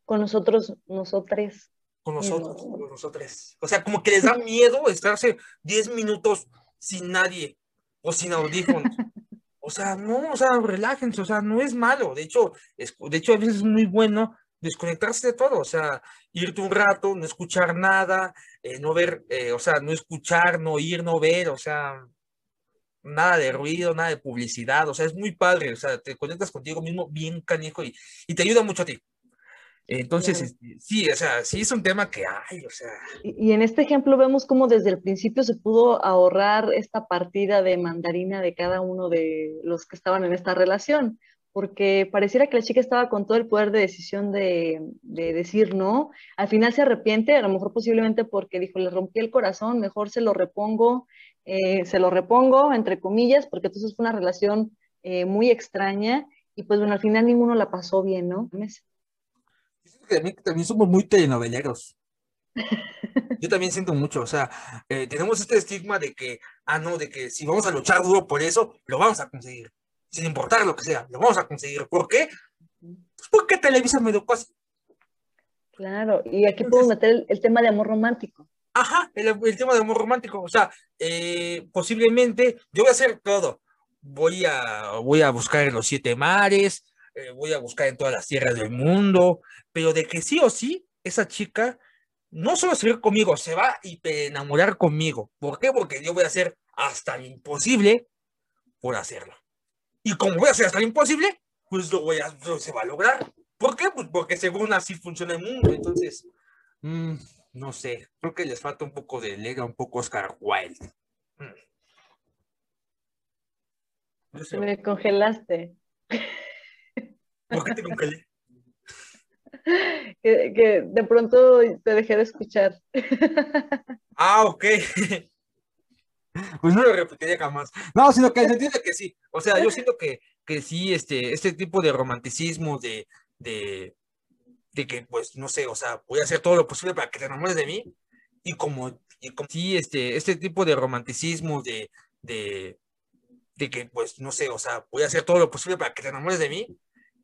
Con nosotros, nosotros. Con nosotros, con nosotros. O sea, como que les da miedo estarse 10 minutos sin nadie o sin audífonos. O sea, no, o sea, relájense, o sea, no es malo. De hecho, es, de hecho, a veces es muy bueno desconectarse de todo, o sea, irte un rato, no escuchar nada, eh, no ver, eh, o sea, no escuchar, no oír, no ver, o sea, nada de ruido, nada de publicidad, o sea, es muy padre, o sea, te conectas contigo mismo bien canijo y, y te ayuda mucho a ti. Entonces, este, sí, o sea, sí es un tema que hay, o sea, Y, y en este ejemplo vemos cómo desde el principio se pudo ahorrar esta partida de mandarina de cada uno de los que estaban en esta relación, porque pareciera que la chica estaba con todo el poder de decisión de, de decir no. Al final se arrepiente, a lo mejor posiblemente porque dijo, le rompí el corazón, mejor se lo repongo, eh, se lo repongo, entre comillas, porque entonces fue una relación eh, muy extraña y pues bueno, al final ninguno la pasó bien, ¿no? también, también somos muy telenoveleros. Yo también siento mucho, o sea, eh, tenemos este estigma de que, ah, no, de que si vamos a luchar duro por eso, lo vamos a conseguir, sin importar lo que sea, lo vamos a conseguir. ¿Por qué? Pues porque Televisa me educó así. Claro, y aquí podemos meter el, el tema de amor romántico. Ajá, el, el tema del amor romántico. O sea, eh, posiblemente yo voy a hacer todo. Voy a, voy a buscar en los siete mares, eh, voy a buscar en todas las tierras del mundo, pero de que sí o sí, esa chica no solo se va conmigo, se va a enamorar conmigo. ¿Por qué? Porque yo voy a hacer hasta lo imposible por hacerlo. Y como voy a hacer hasta imposible, pues lo voy a, se va a lograr. ¿Por qué? Pues porque según así funciona el mundo. Entonces, mmm, no sé, creo que les falta un poco de Lega, un poco Oscar Wilde. Mm. No sé. Me congelaste. ¿Por qué te congelé? Que, que, de pronto te dejé de escuchar. Ah, ok. Pues no lo repetiría jamás. No, sino que se entiende que sí. O sea, yo siento que, que sí, este, este tipo de romanticismo, de, de, de que, pues, no sé, o sea, voy a hacer todo lo posible para que te enamores de mí. Y como, y como sí, este, este tipo de romanticismo, de, de, de que, pues, no sé, o sea, voy a hacer todo lo posible para que te enamores de mí.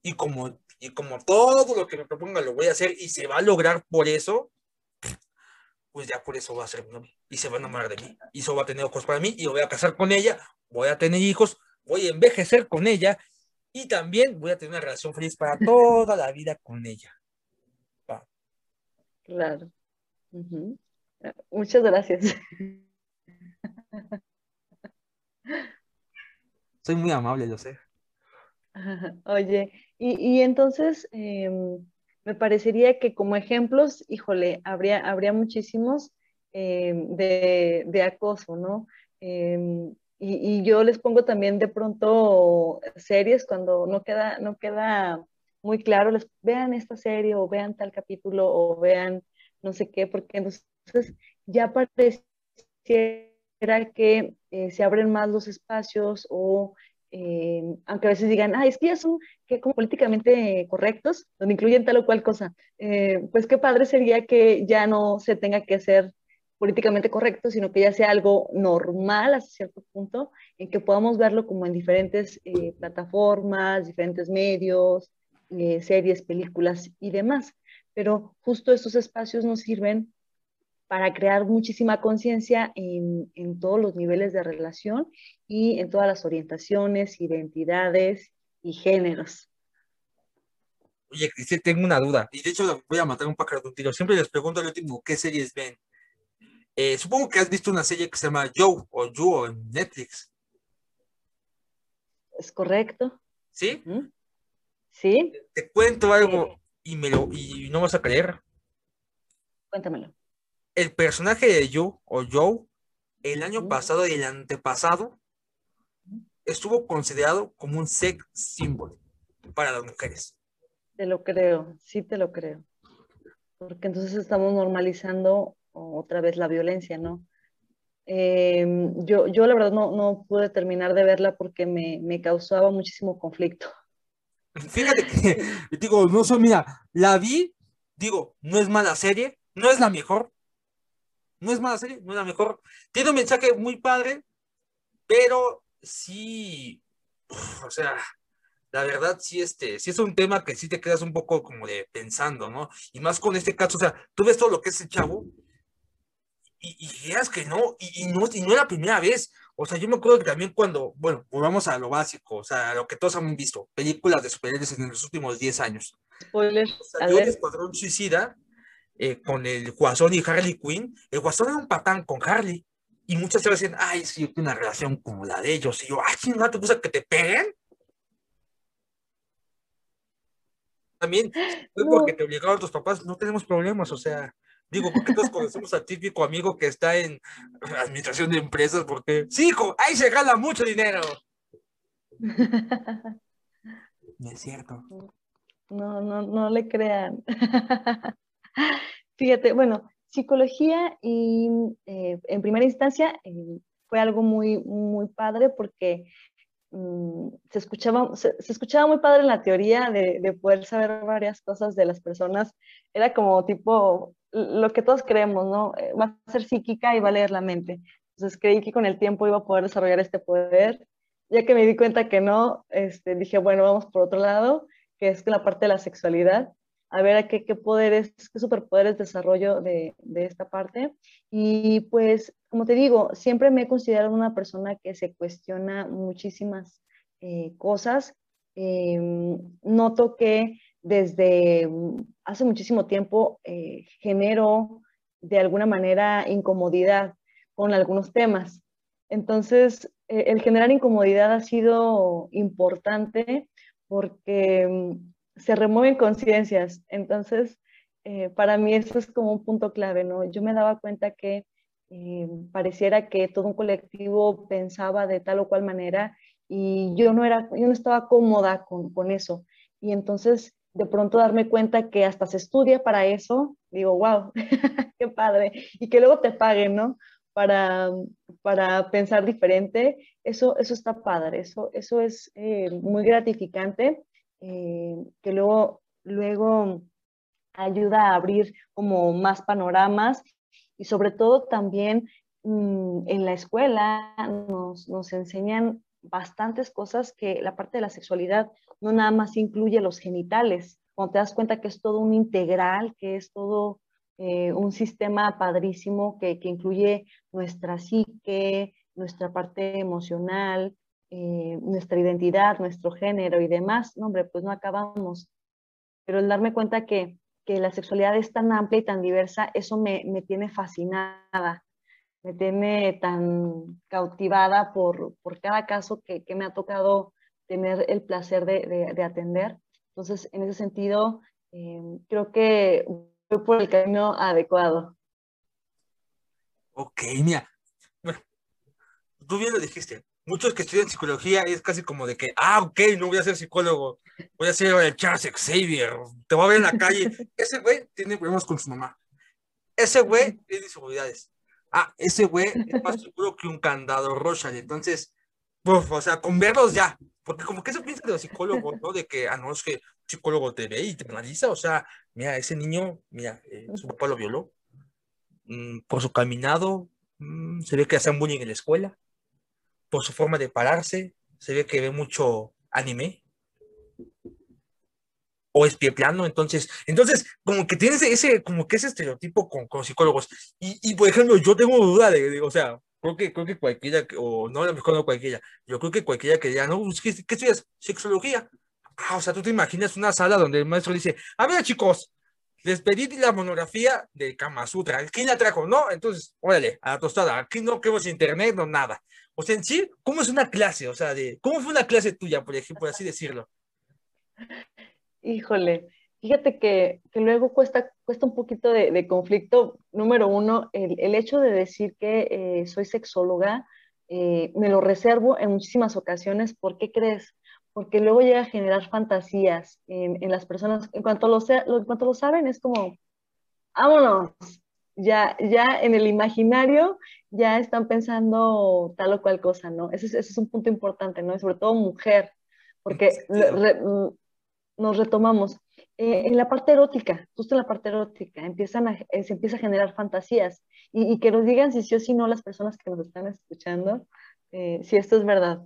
Y como, y como todo lo que me proponga lo voy a hacer y se va a lograr por eso, pues ya por eso va a ser mi novia. Y se va a enamorar de mí. Y eso va a tener ojos para mí. Y voy a casar con ella. Voy a tener hijos. Voy a envejecer con ella. Y también voy a tener una relación feliz para toda la vida con ella. Claro. Uh -huh. Muchas gracias. Soy muy amable, lo sé. Oye, y, y entonces eh, me parecería que como ejemplos, híjole, habría, habría muchísimos eh, de, de, acoso, ¿no? Eh, y, y, yo les pongo también de pronto series cuando no queda, no queda muy claro, les vean esta serie o vean tal capítulo o vean no sé qué, porque entonces ya pareciera que eh, se abren más los espacios o eh, aunque a veces digan, ah, es que ya son que como políticamente correctos, donde incluyen tal o cual cosa, eh, pues qué padre sería que ya no se tenga que hacer políticamente correcto, sino que ya sea algo normal hasta cierto punto, en que podamos verlo como en diferentes eh, plataformas, diferentes medios, eh, series, películas y demás. Pero justo estos espacios nos sirven para crear muchísima conciencia en, en, todos los niveles de relación y en todas las orientaciones, identidades y géneros. Oye, Cristian, tengo una duda, y de hecho voy a matar un pájaro de un tiro. Siempre les pregunto al último, ¿qué series ven? Eh, supongo que has visto una serie que se llama Joe o Joe en Netflix. Es correcto. ¿Sí? Sí. Te, te cuento algo y, me lo, y no vas a creer. Cuéntamelo el personaje de Joe o Joe el año pasado y el antepasado estuvo considerado como un sex symbol para las mujeres. Te lo creo, sí te lo creo. Porque entonces estamos normalizando otra vez la violencia, ¿no? Eh, yo, yo la verdad no, no pude terminar de verla porque me, me causaba muchísimo conflicto. Fíjate que, digo, no soy, mira, la vi, digo, no es mala serie, no es la mejor, no es mala serie, no es la mejor. Tiene un mensaje muy padre, pero sí, o sea, la verdad sí, este, sí es un tema que sí te quedas un poco como de pensando, ¿no? Y más con este caso, o sea, tú ves todo lo que es el chavo y, y veas que no, y, y, no, y no es la primera vez. O sea, yo me acuerdo que también cuando, bueno, volvamos a lo básico, o sea, a lo que todos han visto, películas de superhéroes en los últimos 10 años. Spoiler. O sea, yo el Escuadrón Suicida, eh, con el Guasón y Harley Quinn, el Guasón era un patán con Harley. Y muchas veces dicen, ay, sí, yo tengo una relación como la de ellos. Y yo, ay, ¿no te gusta que te peguen? También, no. porque te obligaron tus papás, no tenemos problemas, o sea, digo, porque todos conocemos al típico amigo que está en administración de empresas, porque, sí, hijo, ahí se gana mucho dinero. No es cierto. No, no, no le crean. Fíjate, bueno, psicología y eh, en primera instancia eh, fue algo muy, muy padre porque um, se, escuchaba, se, escuchaba muy padre en la teoría de, de, poder saber varias cosas de las personas. Era como tipo lo que todos creemos, ¿no? Eh, va a ser psíquica y va a leer la mente. Entonces creí que con el tiempo iba a poder desarrollar este poder. Ya que me di cuenta que no, este, dije, bueno, vamos por otro lado, que es la parte de la sexualidad a ver a qué, qué poderes, qué superpoderes desarrollo de, de, esta parte. Y pues, como te digo, siempre me he considerado una persona que se cuestiona muchísimas eh, cosas. Eh, noto que desde hace muchísimo tiempo eh, genero de alguna manera incomodidad con algunos temas. Entonces, eh, el generar incomodidad ha sido importante porque mm, se remueven conciencias. Entonces, eh, para mí eso es como un punto clave, ¿no? Yo me daba cuenta que eh, pareciera que todo un colectivo pensaba de tal o cual manera y yo no era, yo no estaba cómoda con, con eso. Y entonces, de pronto darme cuenta que hasta se estudia para eso, digo, wow, qué padre. Y que luego te paguen, ¿no? Para, para pensar diferente, eso, eso está padre, eso, eso es eh, muy gratificante, eh, que luego, luego ayuda a abrir como más panoramas y sobre todo también mmm, en la escuela nos, nos enseñan bastantes cosas que la parte de la sexualidad no nada más incluye los genitales, cuando te das cuenta que es todo un integral, que es todo eh, un sistema padrísimo que, que, incluye nuestra psique, nuestra parte emocional, eh, nuestra identidad, nuestro género y demás, no, hombre, pues no acabamos. Pero el darme cuenta que, que la sexualidad es tan amplia y tan diversa, eso me, me tiene fascinada, me tiene tan cautivada por, por cada caso que, que, me ha tocado tener el placer de, de, de atender. Entonces, en ese sentido, eh, creo que fue por el camino adecuado. Ok, mira, bueno, tú bien lo dijiste, muchos que estudian psicología es casi como de que, ah, ok, no voy a ser psicólogo, voy a ser el Charles Xavier, te voy a ver en la calle. Ese güey tiene problemas con su mamá. Ese güey tiene inseguridades. Ah, ese güey es más seguro que un candado Rocha. Entonces, uf, o sea, con verlos ya, porque como que eso piensa de los psicólogos, ¿no? De que, ah, no, es que un psicólogo te ve y te analiza, o sea, mira, ese niño, mira, eh, su papá lo violó, mm, por su caminado, mm, se ve que hace bullying en la escuela, por su forma de pararse, se ve que ve mucho anime, o es pie plano, entonces, entonces, como que tienes ese, como que ese estereotipo con, psicólogos, y, por ejemplo, yo tengo duda de, o sea, creo que, creo que cualquiera, o no, a lo mejor no cualquiera, yo creo que cualquiera que diga, no, pues, ¿qué, qué estudias? Sexología. Ah, o sea, tú te imaginas una sala donde el maestro dice, a ver, chicos, les pedí la monografía de Kama Sutra. ¿Quién la trajo? No, entonces, órale, a la tostada. Aquí no queremos internet, no nada. O sea, en sí, ¿cómo es una clase? O sea, de, ¿cómo fue una clase tuya, por ejemplo, así decirlo? Híjole, Fíjate que, que, luego cuesta, cuesta un poquito de, de conflicto. Número uno, el, el, hecho de decir que eh, soy sexóloga, eh, me lo reservo en muchísimas ocasiones. ¿Por qué crees? Porque luego llega a generar fantasías en, en las personas. En cuanto lo, lo, en cuanto lo saben, es como, vámonos. Ya, ya en el imaginario ya están pensando tal o cual cosa, ¿no? Ese, ese es un punto importante, ¿no? Y sobre todo mujer, porque re, nos retomamos eh, en la parte erótica, justo en la parte erótica, empiezan a, eh, se empieza a generar fantasías y, y, que nos digan si sí o si no las personas que nos están escuchando, eh, si esto es verdad.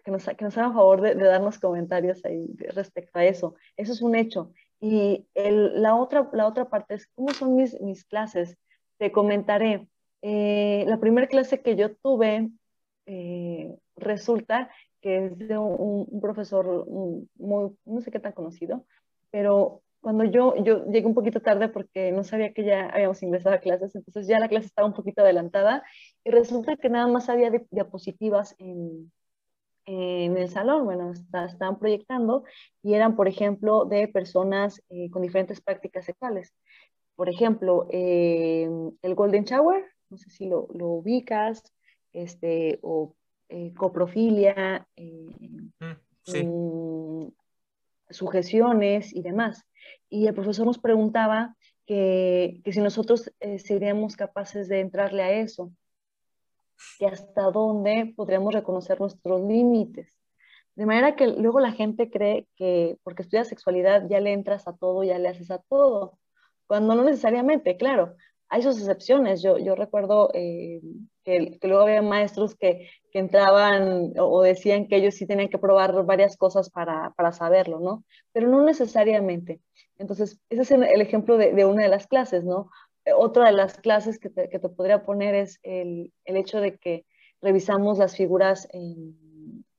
Eh, que, nos, que nos hagan favor de, de, darnos comentarios ahí respecto a eso. Eso es un hecho. Y el, la, otra, la otra parte es, ¿cómo son mis, mis clases? Te comentaré. Eh, la primera clase que yo tuve, resulta que es de un, un, profesor muy, no sé qué tan conocido, pero cuando yo, yo llegué un poquito tarde porque no sabía que ya habíamos ingresado a clases, entonces ya la clase estaba un poquito adelantada y resulta que nada más había diapositivas en, en el salón, bueno, está, estaban proyectando y eran, por ejemplo, de personas eh, con diferentes prácticas sexuales. Por ejemplo, eh, el Golden Shower, no sé si lo, lo ubicas, este, o eh, coprofilia, eh, mm, sí. um, sujeciones y demás. Y el profesor nos preguntaba que, que si nosotros eh, seríamos capaces de entrarle a eso, que hasta dónde podríamos reconocer nuestros límites. De manera que luego la gente cree que porque estudias sexualidad ya le entras a todo, ya le haces a todo, cuando no necesariamente, claro, hay sus excepciones. Yo, yo recuerdo eh, que que, luego había maestros que, que entraban o, decían que ellos sí tenían que probar varias cosas para, para saberlo, ¿no? Pero no necesariamente. Entonces, ese es el ejemplo de, de una de las clases, ¿no? Otra de las clases que te, que te podría poner es el, el, hecho de que revisamos las figuras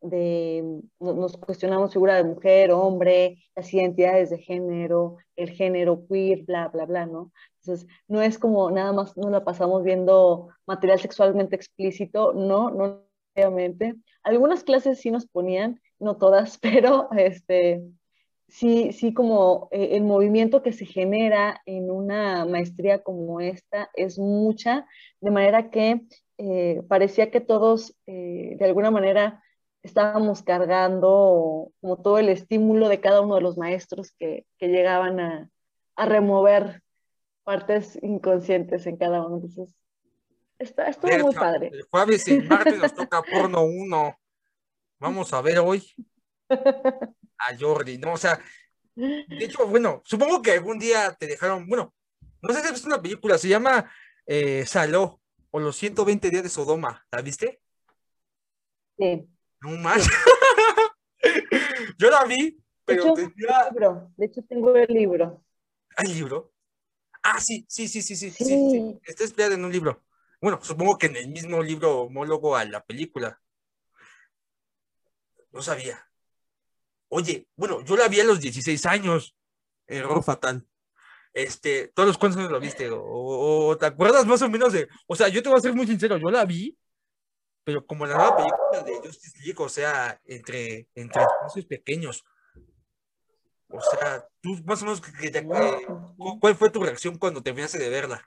de, nos cuestionamos figura de mujer, hombre, las identidades de género, el género queer, bla, bla, bla, ¿no? Entonces, no es como nada más nos la pasamos viendo material sexualmente explícito, no, no obviamente. Algunas clases sí nos ponían, no todas, pero este, sí, sí como eh, el movimiento que se genera en una maestría como esta es mucha, de manera que eh, parecía que todos eh, de alguna manera estábamos cargando como todo el estímulo de cada uno de los maestros que, que llegaban a, a remover partes inconscientes en cada uno. Entonces, está, estuvo muy padre. El jueves y martes nos toca porno uno. Vamos a ver hoy a Jordi, ¿no? O sea, de hecho, bueno, supongo que algún día te dejaron, bueno, no sé si es una película, se llama eh, Saló o los 120 días de Sodoma, ¿la viste? Sí. No más. Yo la vi, pero de hecho, De hecho, tengo el libro. ¿Hay libro? Ah, sí, sí, sí, sí, sí, sí. Está inspirada en un libro. Bueno, supongo que en el mismo libro homólogo a la película. No sabía. Oye, bueno, yo la vi a los 16 años. Error fatal. Este, ¿todos los cuántos años lo viste? O, te acuerdas más o menos de. O sea, yo te voy a ser muy sincero, yo la vi, pero como la nueva película de Justice League, o sea, entre, entre espacios pequeños. O sea, tú más o menos, ¿cuál fue tu reacción cuando terminaste de verla?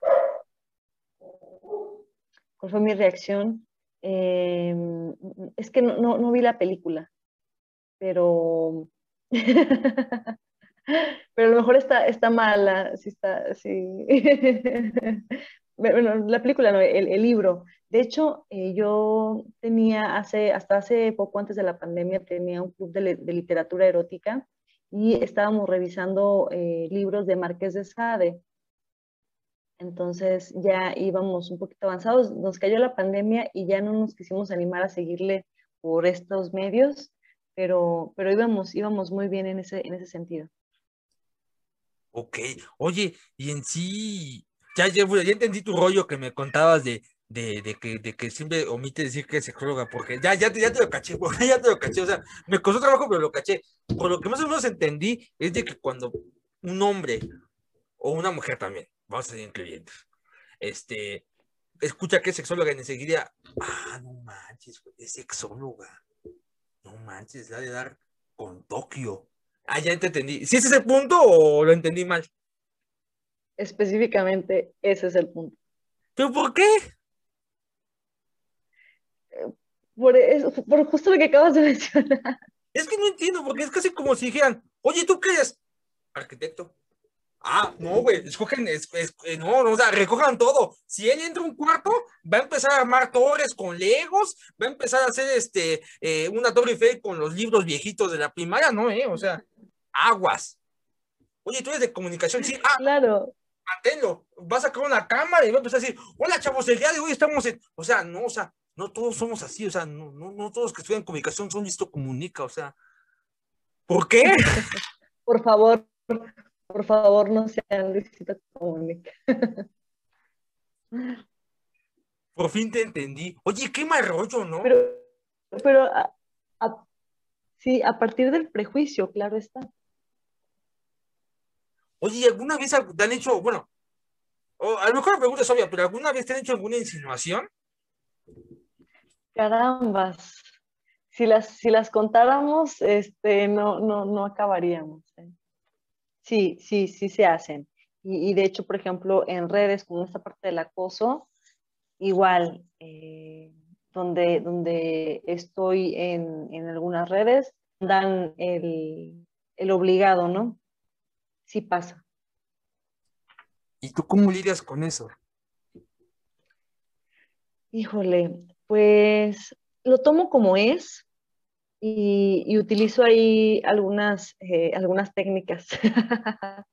¿Cuál fue mi reacción? Em, es que no, no, no, vi la película, pero, pero a lo mejor está, está mala, sí está, sí. bueno, la película no, el, el libro. De hecho, eh, yo tenía hace, hasta hace poco antes de la pandemia, tenía un club de, de literatura erótica y estábamos revisando eh, libros de Marqués de Sade. Entonces ya íbamos un poquito avanzados, nos cayó la pandemia y ya no nos quisimos animar a seguirle por estos medios, pero, pero íbamos, íbamos muy bien en ese, en ese sentido. Ok, oye, y en sí, ya, ya, ya entendí tu rollo que me contabas de, de, de, que, de que siempre omite decir que es sexóloga, porque ya, ya, ya te lo caché, ya te lo caché, o sea, me costó trabajo, pero lo caché. Por lo que más o menos entendí es de que cuando un hombre o una mujer también, vamos a ser incluyentes, este, escucha que es sexóloga y enseguida, ah, no manches, es sexóloga, no manches, la de dar con Tokio. Ah, ya te entendí. ¿Sí ese es el punto o lo entendí mal? Específicamente, ese es el punto. ¿Pero por qué? por, eso, por justo lo que acabas de mencionar. Es que no entiendo, porque es casi como si dijeran, oye, ¿tú qué eres? Arquitecto. Ah, no, güey, escogen, es, eh, no, no, o sea, recojan todo. Si él entra a un cuarto, va a empezar a armar torres con legos, va a empezar a hacer este, eh, una torre Eiffel con los libros viejitos de la primaria, ¿no? Eh? O sea, aguas. Oye, tú eres de comunicación, sí. Ah, claro. Manténlo. Va a sacar una cámara y va a empezar a decir, hola, chavos, el día de hoy estamos en. O sea, no, o sea, no todos somos así, o sea, no, no, no todos que estudian comunicación son listo comunica, o sea, ¿por qué? Por favor, por favor, no sean listo comunica. Por fin te entendí. Oye, qué mal rollo, ¿no? Pero, pero sí, a partir del prejuicio, claro está. Oye, ¿alguna vez te han hecho, bueno, a lo mejor la pregunta es obvia, pero ¿alguna vez te han hecho alguna insinuación? Carambas. Si las, si las contáramos, este, no, no, no acabaríamos. ¿eh? Sí, sí, sí se hacen. Y, de hecho, por ejemplo, en redes, como esta parte del acoso, igual, eh, donde, donde estoy en, en, algunas redes, dan el, el obligado, ¿no? Sí pasa. ¿Y tú cómo lidias con eso? Híjole, pues lo tomo como es y, utilizo ahí algunas, eh, algunas técnicas.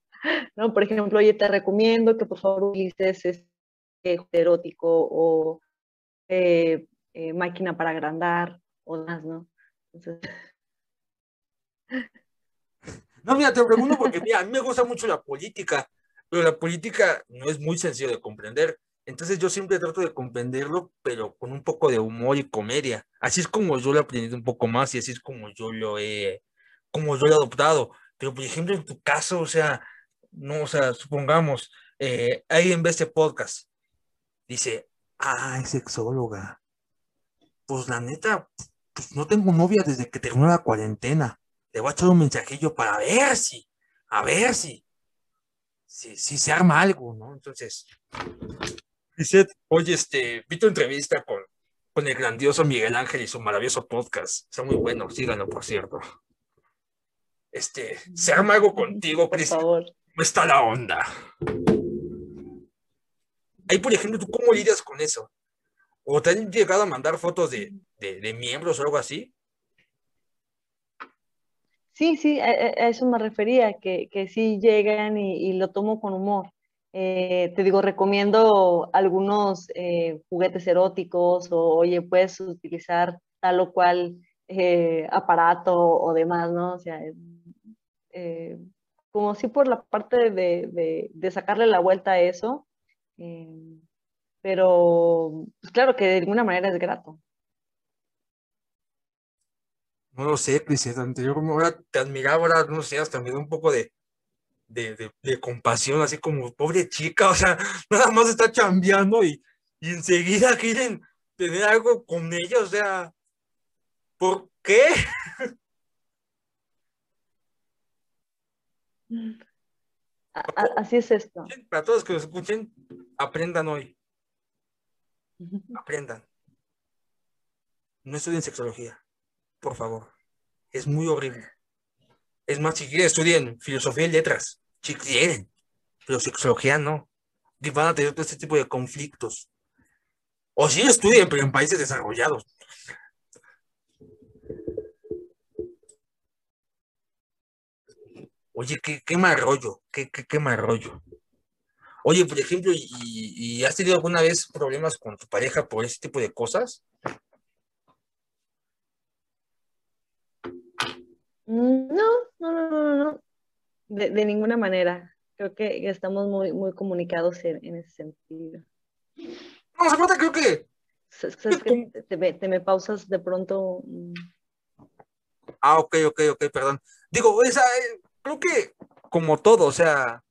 ¿No? Por ejemplo, oye, te recomiendo que por favor utilices este erótico o eh, eh, máquina para agrandar o más, ¿no? No, mira, te pregunto porque mira, a mí me gusta mucho la política, pero la política no es muy sencillo de comprender. Entonces yo siempre trato de comprenderlo, pero con un poco de humor y comedia. Así es como yo lo he aprendido un poco más y así es como yo lo he, como yo lo he adoptado. Pero por ejemplo, en tu caso, o sea, no, o sea, supongamos, eh, alguien ve este podcast, dice, es sexóloga. Pues la neta, pues no tengo novia desde que terminó la cuarentena. Le voy a echar un mensajillo para ver si, a ver si, si se arma algo, ¿no? Entonces, dice, oye, este, vi tu entrevista con, con el grandioso Miguel Ángel y su maravilloso podcast. Está muy bueno, síganlo, por cierto. Este, ¿se arma algo contigo, Por favor. ¿Cómo está la onda? Ahí, por ejemplo, ¿tú cómo lidias con eso? ¿O te han llegado a mandar fotos de, de, de miembros o algo así? Sí, sí, a, a eso me refería, que, que sí llegan y, y, lo tomo con humor. Eh, te digo, recomiendo algunos eh, juguetes eróticos o, oye, puedes utilizar tal o cual eh, aparato o demás, ¿no? O sea, como si por la parte de, de, sacarle la vuelta a eso, pero pues claro que de ninguna manera es grato. No lo sé, Cris, yo como ahora te admiraba, ahora no sé, hasta me da un poco de, de, de, de, compasión, así como pobre chica, o sea, nada más está chambeando y, y enseguida quieren tener algo con ella, o sea, ¿por qué? Así es esto. Para todos que nos escuchen, aprendan hoy. Aprendan. No estudien sexología, por favor. Es muy horrible. Es más, si quieren, estudien filosofía y letras. Si quieren. Pero sexología no. Y van a tener todo este tipo de conflictos. O si estudien, pero en países desarrollados. Oye, qué, qué mal qué, qué, qué mal. Oye, por ejemplo, ¿y, ¿y, has tenido alguna vez problemas con tu pareja por ese tipo de cosas? No, no, no, no, no, de, de ninguna manera. Creo que estamos muy, muy comunicados en, en ese sentido. No, se trata, creo que... ¿Sabes que te, me pausas de pronto? Ah, ok, ok, ok, perdón. Digo, esa, creo que como todo, o sea,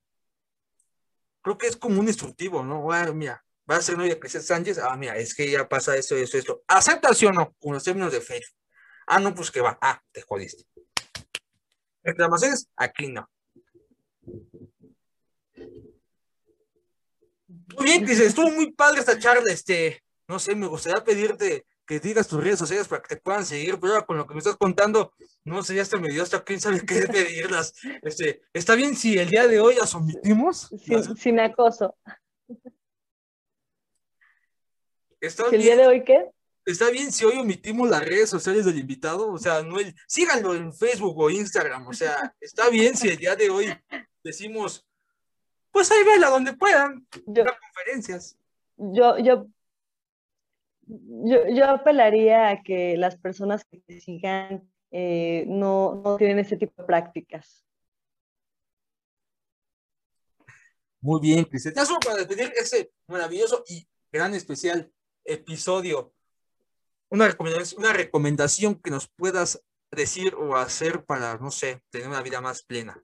creo que es como un instructivo, ¿no? Bueno, mira, va a ser novia Cristina Sánchez, ah, mira, es que ya pasa eso, eso, esto. ¿Aceptas o no? Con los términos de Facebook. Ah, no, pues que va. Ah, te jodiste. Reclamaciones, aquí no. Muy bien, dice, estuvo muy padre esta charla, este, no sé, me gustaría pedirte que digas tus redes sociales para que te puedan seguir, pero con lo que me estás contando, no sé, ya hasta me dio hasta quién sabe qué pedirlas. Este, ¿Está bien si el día de hoy las omitimos? Sin, sin acoso. ¿Está ¿El día de hoy qué? ¿Está bien si hoy omitimos las redes sociales del invitado? O sea, no el, síganlo en Facebook o Instagram, o sea, está bien si el día de hoy decimos, pues ahí vela donde puedan, yo, las conferencias. Yo, yo yo, yo, apelaría a que las personas que te sigan eh, no, no, tienen ese tipo de prácticas. Muy bien, Cristian. Ya solo para despedir ese maravilloso y gran especial episodio, una recomendación, una recomendación que nos puedas decir o hacer para, no sé, tener una vida más plena.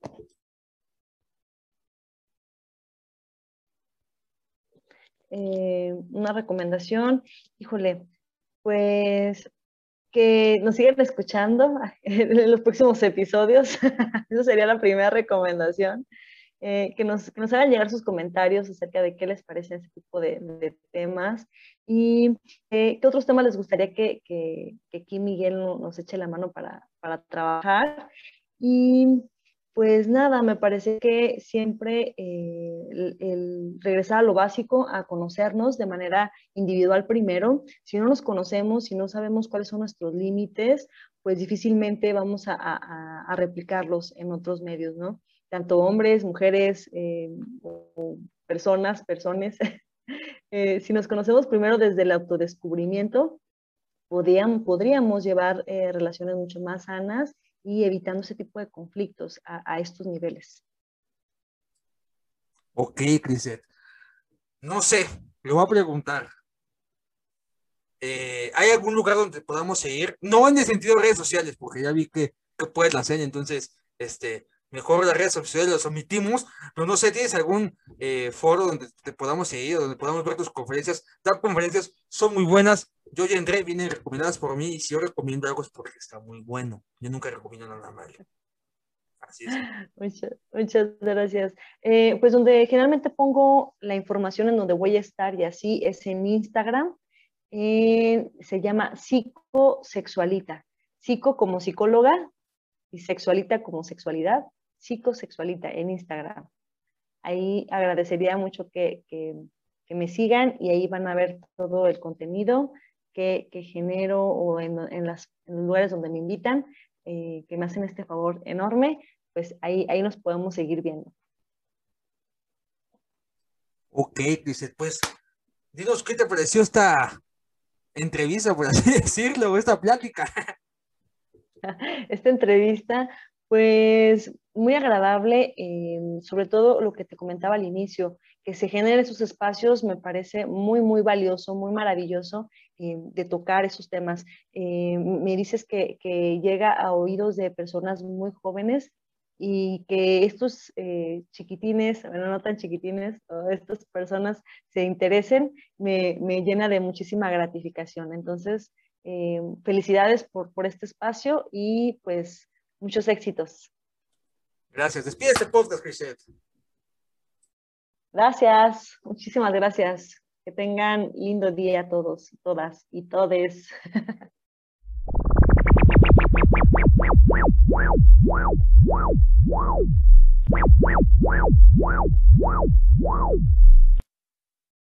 Eh, una recomendación, híjole, pues que nos sigan escuchando en los próximos episodios. Esa sería la primera recomendación. Eh, que, nos, que nos hagan llegar sus comentarios acerca de qué les parece ese tipo de, temas y eh, qué otros temas les gustaría que, que, que aquí Miguel nos eche la mano para, para trabajar. Y pues nada, me parece que siempre eh, el, regresar a lo básico, a conocernos de manera individual primero. Si no nos conocemos, si no sabemos cuáles son nuestros límites, pues difícilmente vamos a, replicarlos en otros medios, ¿no? Tanto hombres, mujeres, eh, personas, personas, eh, si nos conocemos primero desde el autodescubrimiento, podríamos, podríamos llevar relaciones mucho más sanas y evitando ese tipo de conflictos a, estos niveles. Ok, Criset. No sé, le voy a preguntar. Eh, ¿Hay algún lugar donde podamos seguir? No en el sentido de redes sociales, porque ya vi que, que puedes la seña, entonces, este, mejor las redes sociales las omitimos, pero no sé, ¿tienes algún eh, foro donde te podamos seguir, donde podamos ver tus conferencias? Las conferencias son muy buenas, yo ya entré, vienen recomendadas por mí, y si yo recomiendo algo es porque está muy bueno, yo nunca recomiendo nada malo. Así es. Muchas, muchas gracias. Eh, pues donde generalmente pongo la información en donde voy a estar y así es en Instagram, se llama psicosexualita, psico como psicóloga y sexualita como sexualidad, psicosexualita en Instagram. Ahí agradecería mucho que, me sigan y ahí van a ver todo el contenido que, genero o en, los lugares donde me invitan, eh, que me hacen este favor enorme, pues ahí, ahí nos podemos seguir viendo. Ok, dice, pues, dinos qué te pareció esta entrevista, por así decirlo, esta plática. Esta entrevista, pues muy agradable, eh, sobre todo lo que te comentaba al inicio, que se generen esos espacios me parece muy, muy valioso, muy maravilloso eh, de tocar esos temas. Eh, me dices que, llega a oídos de personas muy jóvenes y que estos chiquitines, bueno, no tan chiquitines, estas personas se interesen, me, me, llena de muchísima gratificación. Entonces, felicidades por, por este espacio y pues Muchos éxitos. Gracias. Despide este podcast, Chrisette. Gracias. Muchísimas gracias. Que tengan lindo día a todos, todas y todes.